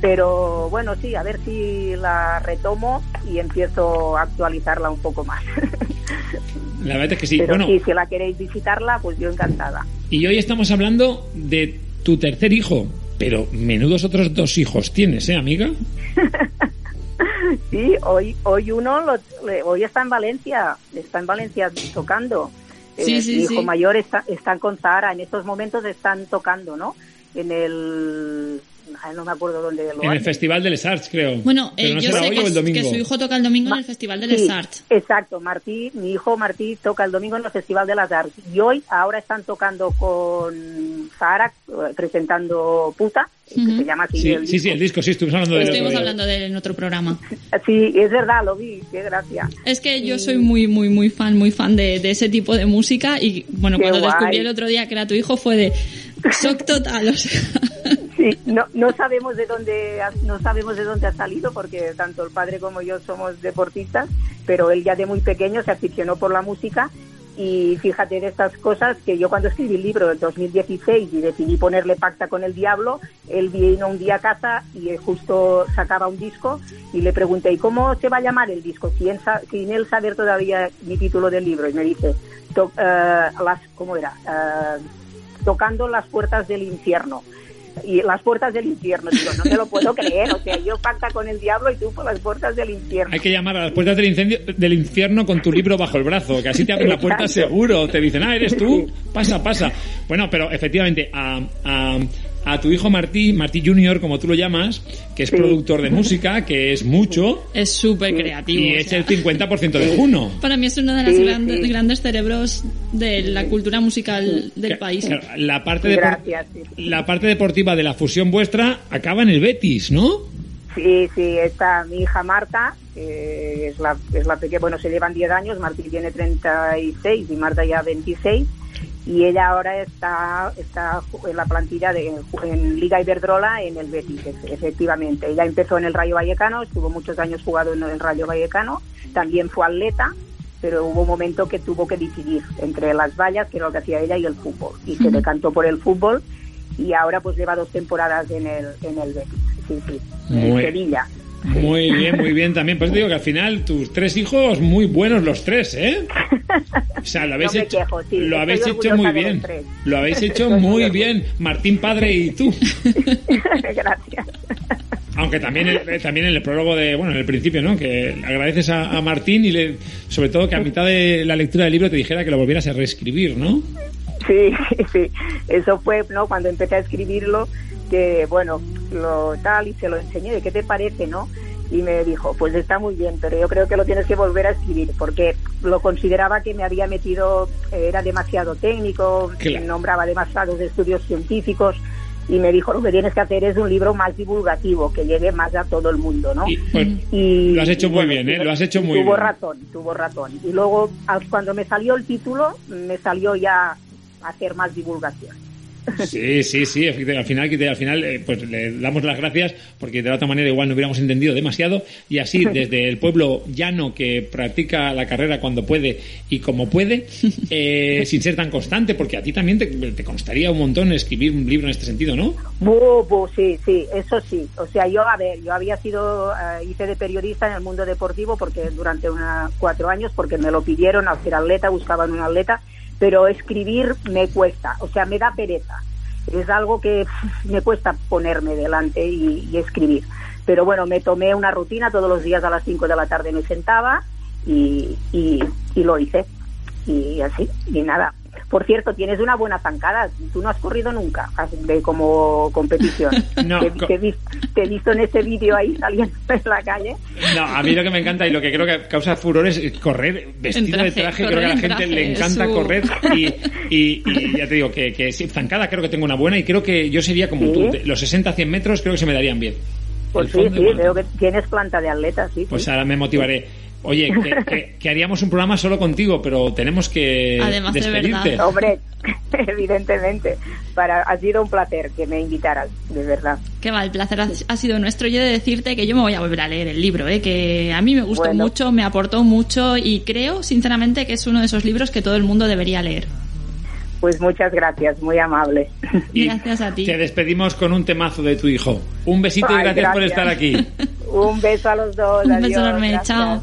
Pero bueno sí, a ver si la retomo y empiezo a actualizarla un poco más. [laughs] La verdad es que sí. Pero bueno, sí, si la queréis visitarla, pues yo encantada. Y hoy estamos hablando de tu tercer hijo. Pero menudos otros dos hijos tienes, ¿eh, amiga? [laughs] [laughs] Sí, hoy hoy uno lo- hoy está en Valencia, está en Valencia tocando. Sí, Eh, sí, mi hijo sí. mayor está están con Zahara, en estos momentos están tocando, ¿no? En el no me acuerdo dónde lo En el. Festival del Arts, creo. Bueno, eh, no yo sé que, el su hijo toca el domingo en el Festival de Sí, Les Arts. Exacto, Martí, mi hijo Martí toca el domingo en el Festival de las Artes y hoy ahora están tocando con Zahara eh, presentando Puta, que se llama así Sí, el sí, sí, el disco, sí, estuvimos hablando de Estuvimos hablando de él en otro programa. Sí, es verdad, lo vi, qué gracia. Es que yo soy muy, muy, muy fan, muy fan de, de ese tipo de música y bueno, Qué cuando guay. descubrí el otro día que era tu hijo fue de shock total, o sea, Sí, no, no sabemos de dónde no sabemos de dónde ha salido porque tanto el padre como yo somos deportistas, pero él ya de muy pequeño se aficionó por la música y fíjate de estas cosas que yo cuando escribí el libro en 2016 y decidí ponerle pacta con el diablo, él vino un día a casa y él justo sacaba un disco y le pregunté, ¿y cómo se va a llamar el disco? Sin, sin él saber todavía mi título del libro y me dice, eh, las, ¿cómo era? Eh, tocando las puertas del infierno y las puertas del infierno. Digo, no me lo puedo creer. O sea, yo pacta con el diablo y tú por las puertas del infierno. Hay que llamar a las puertas del, incendio, del infierno con tu libro bajo el brazo, que así te abren la puerta seguro. Te dicen, ah, eres tú, pasa, pasa. Bueno, pero efectivamente, a, a, a tu hijo Martí, Martí Junior, como tú lo llamas, que es Sí. productor de [laughs] música, que es mucho, Es súper creativo. y o es el 50% de Juno. Para mí es uno de los Sí, grandes, sí. grandes cerebros de la cultura musical del país. Claro, La parte, depor- Gracias, sí. la parte deportiva de la fusión vuestra acaba en el Betis, ¿no? Sí, sí, está mi hija Marta, que es la, es la pequeña, bueno, se llevan 10 años, Martín tiene 36 y Marta ya 26, y ella ahora está, está en la plantilla de en Liga Iberdrola en el Betis, efe- efectivamente. Ella empezó en el Rayo Vallecano, estuvo muchos años jugado en el Rayo Vallecano, también fue atleta, pero hubo un momento que tuvo que decidir entre las vallas, que era lo que hacía ella, y el fútbol, y se decantó por el fútbol, y ahora pues lleva dos temporadas en el, en el Betis, sí, sí, en Sevilla. Muy bien, muy bien también. Pues te digo que al final tus tres hijos muy buenos los tres, ¿eh? O sea, lo habéis No hecho, quejo, sí, lo habéis hecho muy bien. Lo habéis hecho Estoy muy bien, Martín padre y tú. [laughs] Gracias. Aunque también también en el prólogo de, bueno, en el principio, ¿no? Que agradeces a, a Martín y le, sobre todo que a mitad de la lectura del libro te dijera que lo volvieras a reescribir, ¿no? [laughs] Sí, sí, eso fue, ¿no? Cuando empecé a escribirlo, que bueno, lo tal, y se lo enseñé, ¿de qué te parece, no? Y me dijo, pues está muy bien, pero yo creo que lo tienes que volver a escribir, porque lo consideraba que me había metido, eh, era demasiado técnico, Claro. nombraba demasiados estudios científicos, y me dijo, lo que tienes que hacer es un libro más divulgativo, que llegue más a todo el mundo, ¿no? Y, pues, Y, Lo has hecho y muy bien, ¿eh? Lo has hecho muy tuvo bien. razón, tuvo razón. Y luego, al- cuando me salió el título, me salió ya hacer más divulgación. Sí, sí, sí, al final, al final eh, pues le damos las gracias porque de la otra manera igual no hubiéramos entendido demasiado y así [laughs] desde el pueblo llano que practica la carrera cuando puede y como puede, eh, [laughs] sin ser tan constante, porque a ti también te, te constaría un montón escribir un libro en este sentido, ¿no? Bu, bu, sí, sí, eso sí. O sea, yo, a ver, yo había sido, eh, hice de periodista en el mundo deportivo porque durante una, cuatro años, porque me lo pidieron al ser atleta, buscaban un atleta, pero escribir me cuesta, o sea, me da pereza. Es algo que me cuesta ponerme delante y, y escribir. Pero bueno, me tomé una rutina, todos los días a las 5 de la tarde me sentaba y, y, y lo hice. Y así, y nada. Por cierto, tienes una buena zancada. Tú no has corrido nunca de como competición. [laughs] No, te, te te he visto en ese vídeo ahí saliendo en la calle. No, a mí lo que me encanta y lo que creo que causa furor es correr vestido de traje. Creo que a la gente le encanta su- correr y, y- y ya te digo que, que sí, zancada creo que tengo una buena y creo que yo sería como ¿Sí? tú. Los 60-100 metros creo que se me darían bien. Pues sí, sí, veo que tienes planta de atleta, sí. Pues sí. ahora me motivaré. Oye, que, [laughs] que- que haríamos un programa solo contigo, pero tenemos que Además de despedirte. verdad. Hombre, [laughs] evidentemente, para, ha sido un placer que me invitaras, de verdad. Que va, el placer ha, ha sido nuestro. Yo he de decirte que yo me voy a volver a leer el libro, ¿eh? que a mí me gustó Bueno. mucho, me aportó mucho y creo, sinceramente, que es uno de esos libros que todo el mundo debería leer. Pues muchas gracias, muy amable. [laughs] Y Gracias a ti. Te despedimos con un temazo de tu hijo. Un besito y Ay, gracias, por gracias. estar aquí. un beso a los dos. Un adiós, beso enorme, gracias. chao.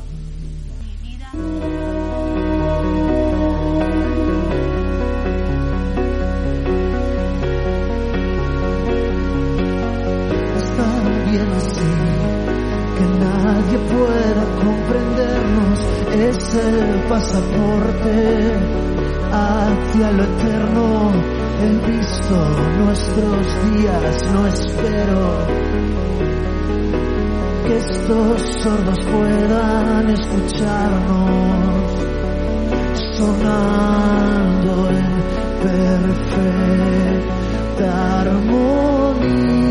Pueda comprendernos, es el pasaporte hacia lo eterno, he visto nuestros días, no espero que estos sordos puedan escucharnos sonando en perfecta armonía.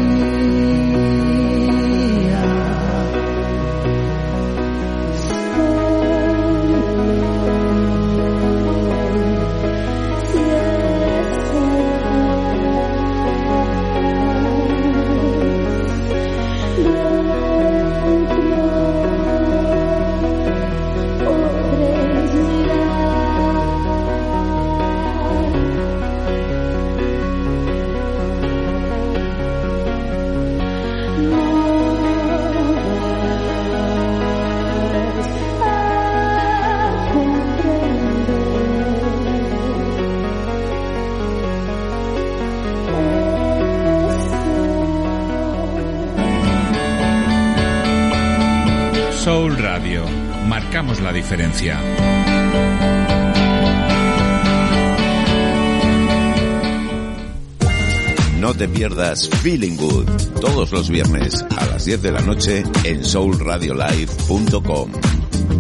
No te pierdas Feeling Good todos los viernes a las 10 de la noche en soulradiolive.com.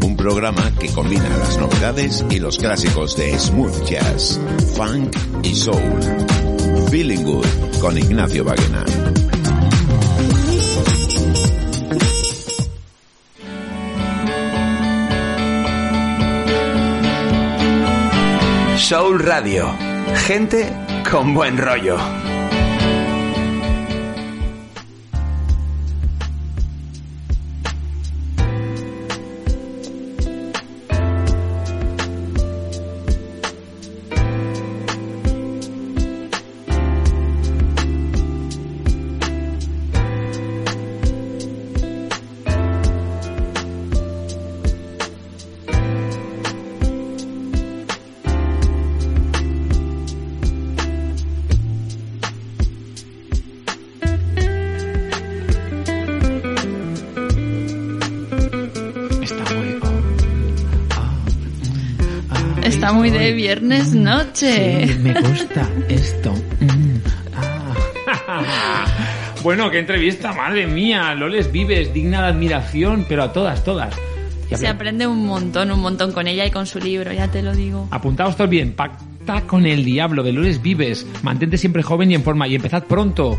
Un programa que combina las novedades y los clásicos de smooth jazz, funk y soul. Feeling Good con Ignacio Baguena. Radio. Gente con buen rollo. Está muy de viernes noche. Sí, me gusta esto. Mm, ah. [laughs] bueno, qué entrevista, madre mía. Loles Vives, digna de admiración, pero a todas, todas. Se aprende un montón, un montón con ella y con su libro, ya te lo digo. Apuntaos todos bien. Pacta con el diablo de Loles Vives. Mantente siempre joven y en forma. Y empezad pronto.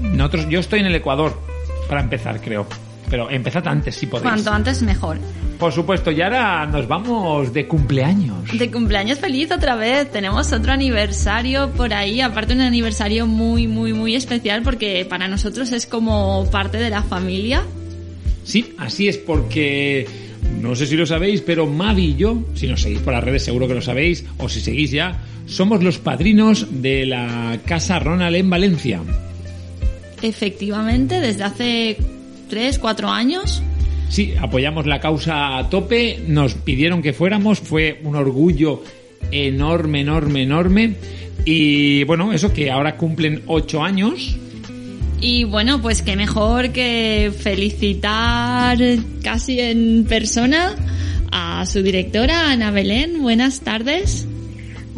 Nosotros, yo estoy en el Ecuador para empezar, creo. Pero empezad antes, si podéis. Cuanto antes mejor. Por supuesto, y ahora nos vamos de cumpleaños. De cumpleaños feliz otra vez. Tenemos otro aniversario por ahí. Aparte un aniversario muy, muy, muy especial porque para nosotros es como parte de la familia. Sí, así es porque no sé si lo sabéis, pero Mavi y yo, si nos seguís por las redes seguro que lo sabéis, o si seguís ya, somos los padrinos de la Casa Ronald en Valencia. Efectivamente, desde hace 3, 4 años. Sí, apoyamos la causa a tope, nos pidieron que fuéramos, fue un orgullo enorme, enorme, enorme. Y bueno, eso que ahora cumplen ocho años. Y bueno, pues qué mejor que felicitar casi en persona a su directora, Ana Belén. Buenas tardes.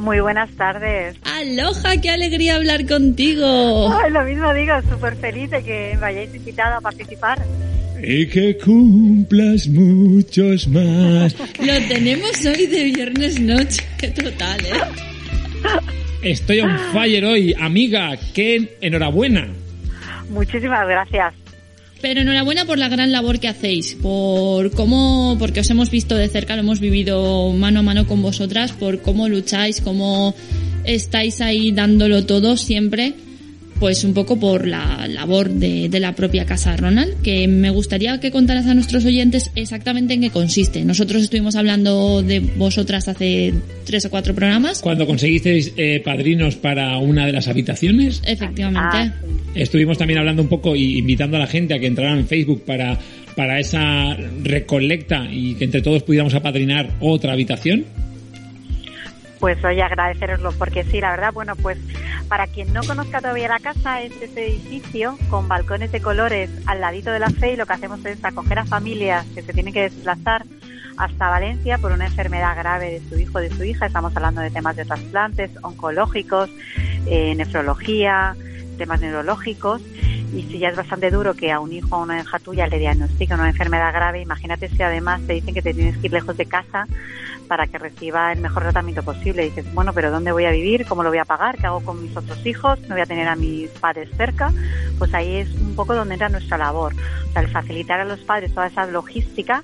Muy buenas tardes. Aloha, qué alegría hablar contigo. Ay, lo mismo digo, súper feliz de que me hayáis invitado a participar. Y que cumplas muchos más. [laughs] Lo tenemos hoy de viernes noche, total, ¿eh? Estoy on fire hoy, amiga. Qué enhorabuena. Muchísimas gracias. Pero enhorabuena por la gran labor que hacéis, por cómo, porque os hemos visto de cerca, lo hemos vivido mano a mano con vosotras, por cómo lucháis, cómo estáis ahí dándolo todo siempre, pues un poco por la labor de, de la propia Casa Ronald, que me gustaría que contaras a nuestros oyentes exactamente en qué consiste. Nosotros estuvimos hablando de vosotras hace tres o cuatro programas. Cuando conseguisteis eh, padrinos para una de las habitaciones, Efectivamente. Ah, sí. estuvimos también hablando un poco y invitando a la gente a que entraran en Facebook para, para esa recolecta y que entre todos pudiéramos apadrinar otra habitación. Pues oye, agradeceroslo, porque sí, la verdad, bueno, pues para quien no conozca todavía la casa, es este edificio con balcones de colores al ladito de la fe y lo que hacemos es acoger a familias que se tienen que desplazar hasta Valencia por una enfermedad grave de su hijo o de su hija. Estamos hablando de temas de trasplantes oncológicos, eh, nefrología, temas neurológicos. Y si ya es bastante duro que a un hijo o una hija tuya le diagnostiquen una enfermedad grave, imagínate si además te dicen que te tienes que ir lejos de casa para que reciba el mejor tratamiento posible. Y dices, bueno, pero ¿dónde voy a vivir? ¿Cómo lo voy a pagar? ¿Qué hago con mis otros hijos? ¿No voy a tener a mis padres cerca? Pues ahí es un poco donde entra nuestra labor. O sea, el facilitar a los padres toda esa logística,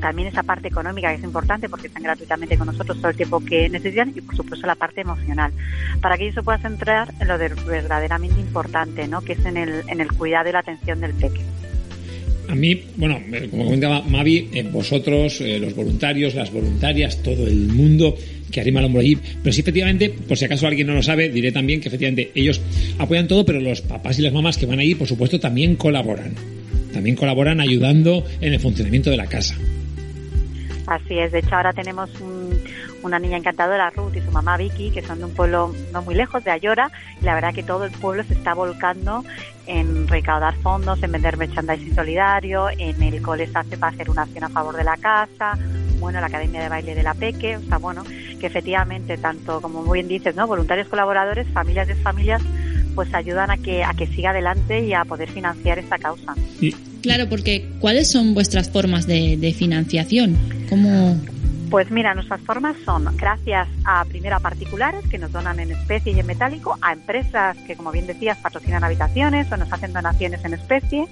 también esa parte económica que es importante porque están gratuitamente con nosotros todo el tiempo que necesitan y por supuesto la parte emocional. Para que ellos se puedan centrar en lo de verdaderamente importante, ¿no? Que es en el, en el cuidado y la atención del peque. A mí, bueno, como comentaba Mavi, eh, vosotros, eh, los voluntarios, las voluntarias, todo el mundo que arrima el hombro allí. Pero sí, efectivamente, por si acaso alguien no lo sabe, diré también que efectivamente ellos apoyan todo, pero los papás y las mamás que van allí, por supuesto, también colaboran. También colaboran ayudando en el funcionamiento de la casa. Así es, de hecho ahora tenemos un- una niña encantadora, Ruth, y su mamá Vicky, que son de un pueblo no muy lejos, de Ayora, y la verdad que todo el pueblo se está volcando en recaudar fondos, en vender merchandising solidario, en el cole se hace para hacer una acción a favor de la casa, bueno, la Academia de Baile de la Peque, o sea, bueno, que efectivamente, tanto como muy bien dices, ¿no? Voluntarios colaboradores, familias de familias, pues ayudan a que, a que siga adelante y a poder financiar esta causa. Claro, porque ¿cuáles son vuestras formas de, de financiación? ¿Cómo, pues mira, nuestras formas son gracias a primero a particulares que nos donan en especie y en metálico, a empresas que, como bien decías, patrocinan habitaciones o nos hacen donaciones en especie,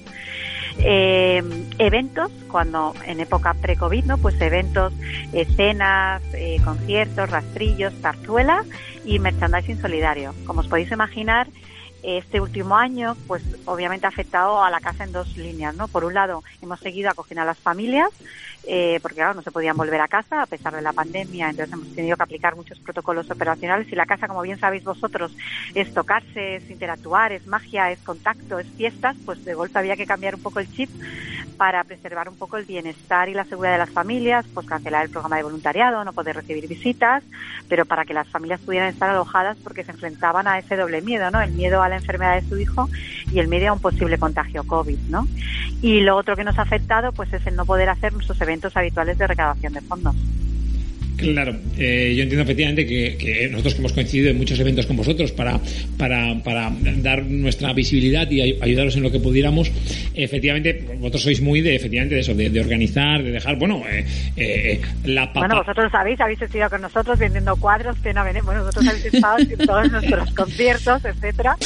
eh, eventos, cuando en época pre-COVID, ¿no? pues eventos, escenas, eh, conciertos, rastrillos, zarzuela y merchandising solidario. Como os podéis imaginar, este último año, pues obviamente ha afectado a la casa en dos líneas, ¿no? Por un lado, hemos seguido acogiendo a las familias, eh, porque claro, no se podían volver a casa a pesar de la pandemia, entonces hemos tenido que aplicar muchos protocolos operacionales y la casa, como bien sabéis vosotros, es tocarse, es interactuar, es magia, es contacto, es fiestas, pues de golpe había que cambiar un poco el chip para preservar un poco el bienestar y la seguridad de las familias, pues cancelar el programa de voluntariado, no poder recibir visitas, pero para que las familias pudieran estar alojadas porque se enfrentaban a ese doble miedo, ¿no? El miedo a la enfermedad de su hijo y el miedo a un posible contagio COVID, ¿no? Y lo otro que nos ha afectado, pues es el no poder hacer nuestros eventos habituales de recaudación de fondos. Claro, eh, yo entiendo efectivamente que, nosotros que hemos coincidido en muchos eventos con vosotros para, para, para dar nuestra visibilidad y ayudaros en lo que pudiéramos, efectivamente, vosotros sois muy de, efectivamente, de eso, de, organizar, de dejar, bueno, eh, eh, la papa... Bueno, vosotros sabéis, habéis estado con nosotros vendiendo cuadros, que no venimos, bueno, vosotros habéis estado en todos nuestros [laughs] conciertos, etcétera,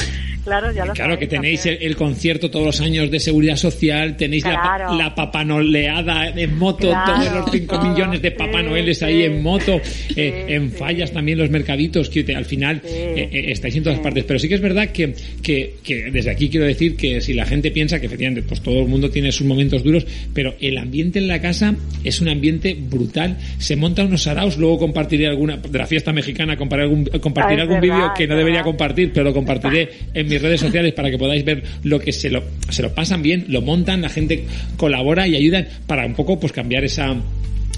Claro, ya lo claro que tenéis el, concierto todos los años de seguridad social, tenéis la, la papanoleada en moto, todos los 5 millones de Papá Noeles ahí en moto, eh, en fallas también los mercaditos, que al final eh, eh, estáis en todas partes. Pero sí que es verdad que, que, que, desde aquí quiero decir que si la gente piensa que efectivamente pues todo el mundo tiene sus momentos duros, pero el ambiente en la casa es un ambiente brutal. Se monta unos saraos, luego compartiré alguna, de la fiesta mexicana, compartiré algún, compartiré algún vídeo que no debería compartir, pero lo compartiré en mi redes sociales para que podáis ver lo que se lo, se lo pasan bien, lo montan, la gente colabora y ayuda para un poco pues cambiar esa,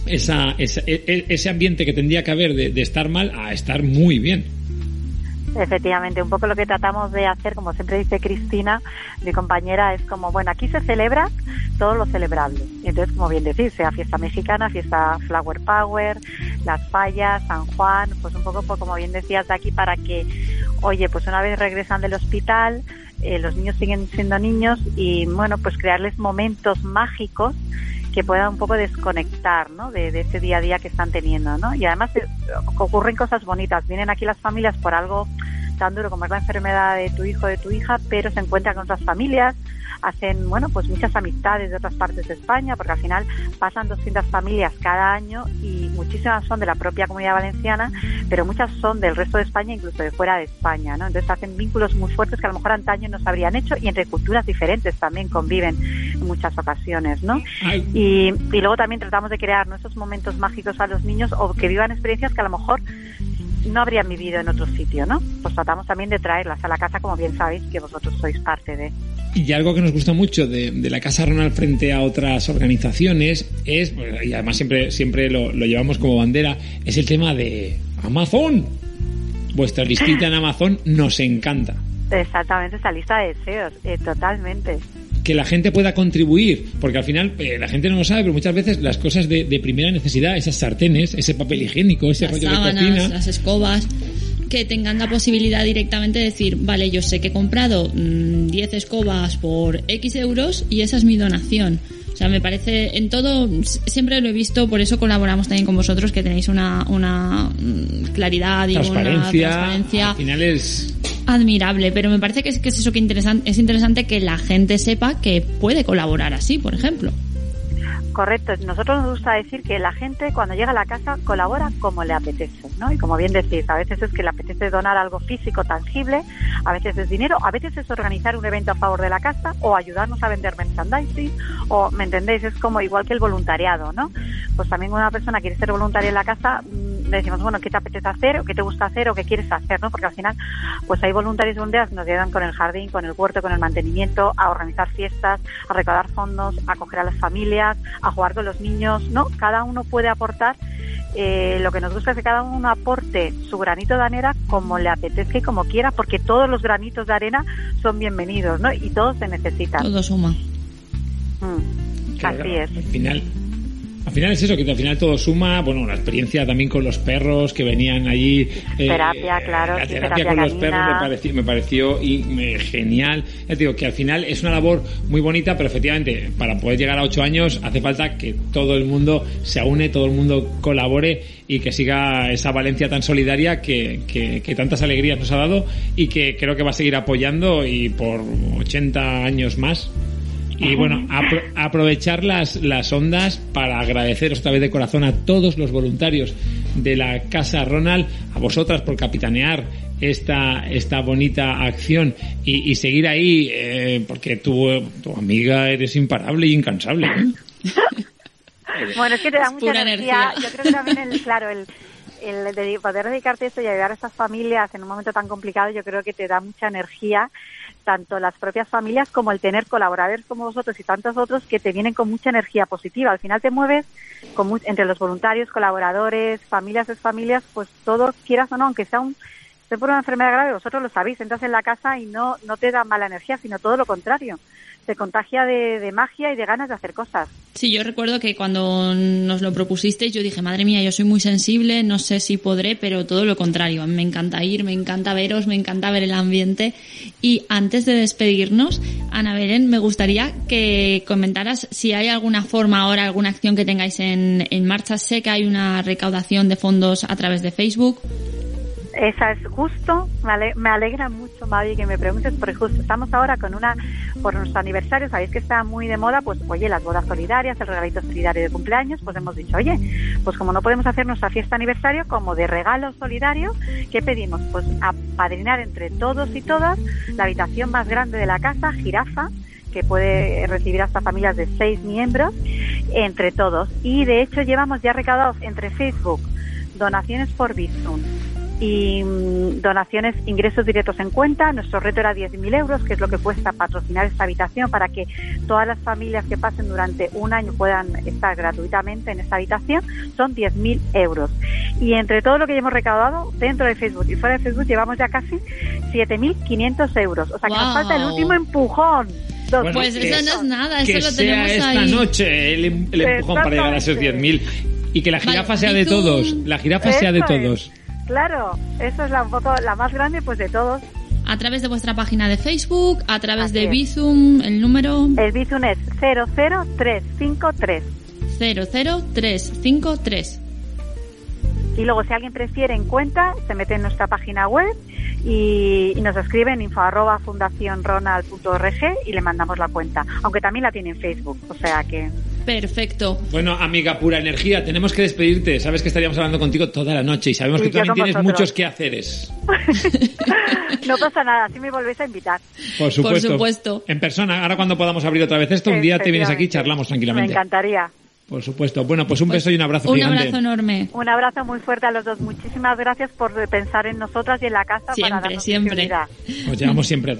esa, esa e, e, ese ambiente que tendría que haber de estar mal a estar muy bien. Efectivamente, un poco lo que tratamos de hacer, como siempre dice Cristina, mi compañera, es como, bueno, aquí se celebra todo lo celebrable. Entonces, como bien decís, sea fiesta mexicana, fiesta Flower Power, las fallas, San Juan, pues un poco, pues, como bien decías, de aquí para que, oye, pues una vez regresan del hospital, eh, los niños siguen siendo niños y, bueno, pues crearles momentos mágicos que puedan un poco desconectar ¿no? de, de, ese día a día que están teniendo. ¿no? Y además eh, ocurren cosas bonitas. Vienen aquí las familias por algo tan duro como es la enfermedad de tu hijo o de tu hija, pero se encuentran con otras familias, hacen, bueno, pues muchas amistades de otras partes de España, porque al final pasan 200 familias cada año y muchísimas son de la propia comunidad valenciana, pero muchas son del resto de España, incluso de fuera de España, ¿no? Entonces hacen vínculos muy fuertes que a lo mejor antaño no se habrían hecho y entre culturas diferentes también conviven en muchas ocasiones, ¿no? Y, y luego también tratamos de crear nuestros momentos mágicos a los niños o que vivan experiencias que a lo mejor no habrían vivido en otro sitio, ¿no? Pues tratamos también de traerlas a la casa, como bien sabéis que vosotros sois parte de. Y algo que nos gusta mucho de, la Casa Ronald frente a otras organizaciones es, y además siempre, siempre lo, llevamos como bandera, es el tema de Amazon. Vuestra listita en Amazon nos encanta. Exactamente, esa lista de deseos, eh, totalmente que la gente pueda contribuir, porque al final eh, la gente no lo sabe, pero muchas veces las cosas de, primera necesidad, esas sartenes, ese papel higiénico, ese rollo de cocina, las escobas, que tengan la posibilidad directamente de decir, vale, yo sé que he comprado 10 mm, escobas por X euros y esa es mi donación. O sea, me parece, en todo, siempre lo he visto, por eso colaboramos también con vosotros, que tenéis una, una mm, claridad y una transparencia. Al final es admirable, pero me parece que es, que es eso que interesante, es interesante que la gente sepa que puede colaborar así, por ejemplo. Correcto. Nosotros nos gusta decir que la gente cuando llega a la casa colabora como le apetece, ¿no? Y como bien decís, a veces es que le apetece donar algo físico, tangible, a veces es dinero, a veces es organizar un evento a favor de la casa o ayudarnos a vender merchandising o, ¿me entendéis? Es como igual que el voluntariado, ¿no? Pues también una persona quiere ser voluntaria en la casa, mm, le decimos, bueno, ¿qué te apetece hacer o qué te gusta hacer o qué quieres hacer, ¿no? Porque al final, pues hay voluntarios voluntarias que nos ayudan con el jardín, con el huerto, con el mantenimiento, a organizar fiestas, a recaudar fondos, a acoger a las familias, a jugar con los niños, ¿no? Cada uno puede aportar. Eh, lo que nos gusta es que cada uno aporte su granito de arena como le apetezca y como quiera, porque todos los granitos de arena son bienvenidos, ¿no? Y todos se necesitan. Todo suma. Mm, así es. Al final, Al final es eso, que al final todo suma, bueno, la experiencia también con los perros que venían allí. eh, Terapia, claro, La sí, terapia, terapia con los canina. perros me pareció, me pareció y, me- genial. Ya te digo que al final es una labor muy bonita, pero efectivamente, para poder llegar a ocho años hace falta que todo el mundo se aúne, todo el mundo colabore y que siga esa Valencia tan solidaria que, que, que tantas alegrías nos ha dado y que creo que va a seguir apoyando y por 80 años más. Y bueno, apro- aprovechar las, las ondas para agradeceros otra vez de corazón a todos los voluntarios de la Casa Ronald, a vosotras por capitanear esta, esta bonita acción y, y seguir ahí, eh, porque tu, tu amiga eres imparable y incansable. ¿eh? [laughs] Bueno, es que te da Es mucha energía. Yo creo que también, el, claro, el, el de poder dedicarte a esto y ayudar a estas familias en un momento tan complicado, yo creo que te da mucha energía, tanto las propias familias como el tener colaboradores como vosotros y tantos otros que te vienen con mucha energía positiva. Al final te mueves con entre los voluntarios, colaboradores, familias, familias, pues todos, quieras o no, aunque sea un esté por una enfermedad grave, vosotros lo sabéis, entras en la casa y no, no te da mala energía, sino todo lo contrario. Te contagia de, de magia y de ganas de hacer cosas. Sí, yo recuerdo que cuando nos lo propusisteis yo dije, madre mía, yo soy muy sensible, no sé si podré, pero todo lo contrario. Me encanta ir, me encanta veros, me encanta ver el ambiente. Y antes de despedirnos, Ana Belén, me gustaría que comentaras si hay alguna forma ahora, alguna acción que tengáis en, en marcha. Sé que hay una recaudación de fondos a través de Facebook. Esa es justo, me, me alegra mucho, Mavi, que me preguntes, porque justo estamos ahora con una, por nuestro aniversario, sabéis que está muy de moda, pues oye, las bodas solidarias, el regalito solidario de cumpleaños, pues hemos dicho, oye, pues como no podemos hacer nuestra fiesta aniversario, como de regalo solidario, ¿qué pedimos? Pues apadrinar entre todos y todas la habitación más grande de la casa, jirafa, que puede recibir hasta familias de seis miembros, entre todos. Y de hecho llevamos ya recaudados entre Facebook, donaciones por Bizum y mm, donaciones, ingresos directos en cuenta. Nuestro reto era 10.000 euros, que es lo que cuesta patrocinar esta habitación para que todas las familias que pasen durante un año puedan estar gratuitamente en esta habitación. Son 10.000 euros. Y entre todo lo que ya hemos recaudado dentro de Facebook y fuera de Facebook llevamos ya casi 7.500 euros. O sea que nos falta el último empujón. Bueno, Pues que- eso no es nada, que eso lo sea tenemos esta ahí. noche el, em- el empujón para llegar a esos Exactamente. 10.000 y que la jirafa Vale, sea ¿y de tú? todos, la jirafa sea de es. Claro, eso es la, poco la más grande pues de todos. A través de vuestra página de Facebook, a través Así de. Bizum, el número El Bizum es 00353. 00353. Y luego, si alguien prefiere en cuenta, se mete en nuestra página web y, y nos escribe en info arroba fundacionronald.org y le mandamos la cuenta. Aunque también la tiene en Facebook, o sea que... Perfecto. Bueno, amiga pura energía, tenemos que despedirte. Sabes que estaríamos hablando contigo toda la noche y sabemos que tú también tienes vosotros. muchos quehaceres. [laughs] No pasa nada, si me volvéis a invitar. Por supuesto. supuesto. En persona, ahora cuando podamos abrir otra vez esto, un día te vienes aquí y charlamos Me tranquilamente. encantaría. Por supuesto. Bueno, pues un beso y un abrazo Un gigante. abrazo enorme. Un abrazo muy fuerte a los dos. Muchísimas gracias por pensar en nosotras y en la casa para Siempre, darnos siempre. Os llevamos siempre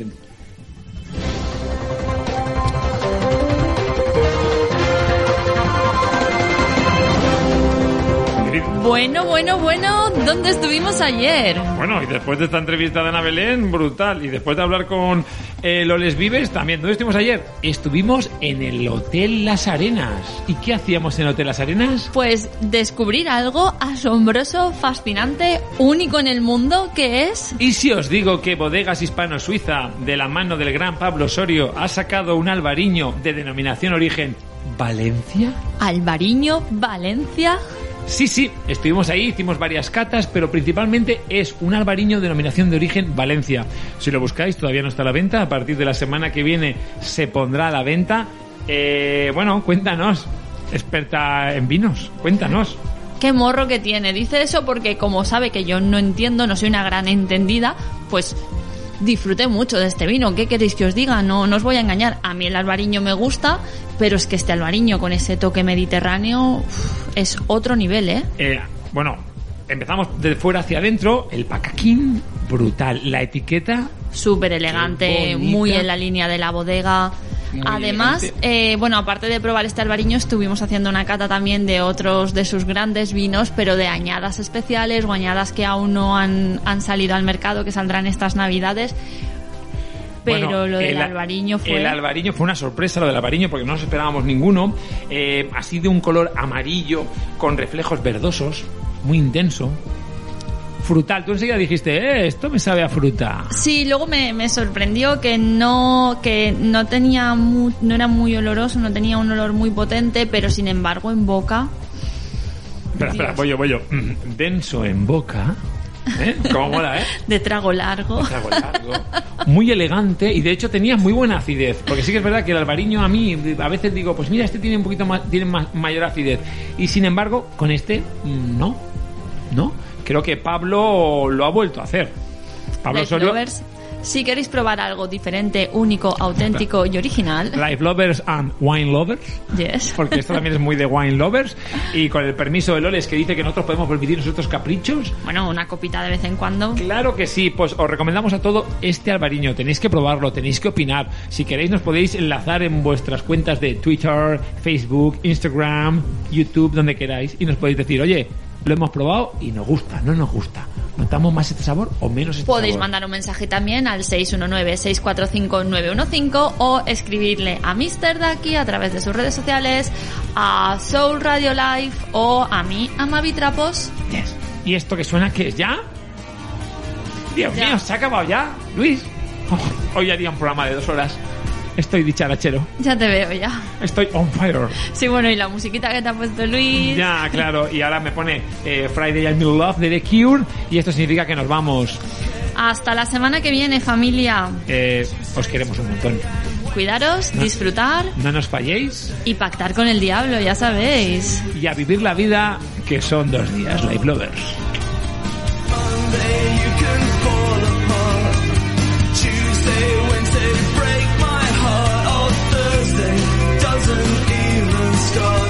Bueno, bueno, bueno, ¿dónde estuvimos ayer? Bueno, y después de esta entrevista de Ana Belén, brutal. Y después de hablar con eh, Loles Vives, también. ¿Dónde estuvimos ayer? Estuvimos en el Hotel Las Arenas. ¿Y qué hacíamos en el Hotel Las Arenas? Pues descubrir algo asombroso, fascinante, único en el mundo, que es... Y si os digo que Bodegas Hispano Suiza, de la mano del gran Pablo Osorio, ha sacado un albariño de denominación origen Valencia? Albariño, Valencia. Sí, sí, estuvimos ahí, hicimos varias catas, pero principalmente es un albariño de denominación de origen Valencia. Si lo buscáis, todavía no está a la venta. A partir de la semana que viene se pondrá a la venta. Eh, bueno, cuéntanos, experta en vinos, cuéntanos. Qué morro que tiene. Dice eso porque como sabe que yo no entiendo, no soy una gran entendida, pues disfruté mucho de este vino. ¿Qué queréis que os diga? No, no os voy a engañar. A mí el albariño me gusta, pero es que este albariño con ese toque mediterráneo uf, es otro nivel, ¿eh? Eh, bueno, empezamos de fuera hacia adentro. El pacaquín, brutal. La etiqueta, Súper elegante, muy en la línea de la bodega. Además, eh, bueno, aparte de probar este albariño, estuvimos haciendo una cata también de otros de sus grandes vinos, pero de añadas especiales o añadas que aún no han, han salido al mercado, que saldrán estas navidades. pero Bueno, lo del el- albariño fue... El albariño fue una sorpresa, lo del albariño, porque no nos esperábamos ninguno. Eh, así de un color amarillo, con reflejos verdosos, muy intenso. Frutal. Tú enseguida dijiste, eh, esto me sabe a fruta. Sí, luego me, me sorprendió que no que no tenía mu- no era muy oloroso, no tenía un olor muy potente, pero sin embargo en boca Espera, espera, voy yo, voy yo. Mm, Denso en boca. ¿Eh? ¿Cómo mola, eh? [laughs] de trago largo. Trago largo. Muy elegante y de hecho tenía muy buena acidez. Porque sí que es verdad que el albariño a mí a veces digo, pues mira, este tiene un poquito más, tiene más, mayor acidez. Y sin embargo, con este, mm, no. No. Creo que Pablo lo ha vuelto a hacer. Pablo Life Osorio. Lovers, si queréis probar algo diferente, único, auténtico y original, Life Lovers and Wine Lovers. yes. Porque esto también es muy de Wine Lovers. [laughs] Y con el permiso de Loles que dice que nosotros podemos permitirnos estos caprichos. Bueno, una copita de vez en cuando. Claro que sí, pues os recomendamos a todo este albariño. Tenéis que probarlo, tenéis que opinar. Si queréis nos podéis enlazar en vuestras cuentas de Twitter, Facebook, Instagram, YouTube, donde queráis. Y nos podéis decir, oye, lo hemos probado y nos gusta, no nos gusta. ¿Notamos más este sabor o menos este Podéis sabor? mandar un mensaje también al 619-645-915 o escribirle a Mr. Daki a través de sus redes sociales, a Soul Radio Live o a mí, a Mavi Trapos. Yes. ¿Y esto que suena que es ya? Dios Ya. mío, ¿se ha acabado ya? Luis, Oh, [laughs] hoy haría un programa de dos horas. Estoy dicharachero. Ya te veo, ya. Estoy on fire. Sí, bueno, y la musiquita que te ha puesto Luis. Ya, claro. Y ahora me pone eh, Friday I Middle Love de The Cure. Y esto significa que nos vamos. Hasta la semana que viene, familia. Eh, os queremos un montón. Cuidaros, disfrutar. No nos falléis. Y pactar con el diablo, ya sabéis. Y a vivir la vida, que son dos días, Life Lovers. Monday todo.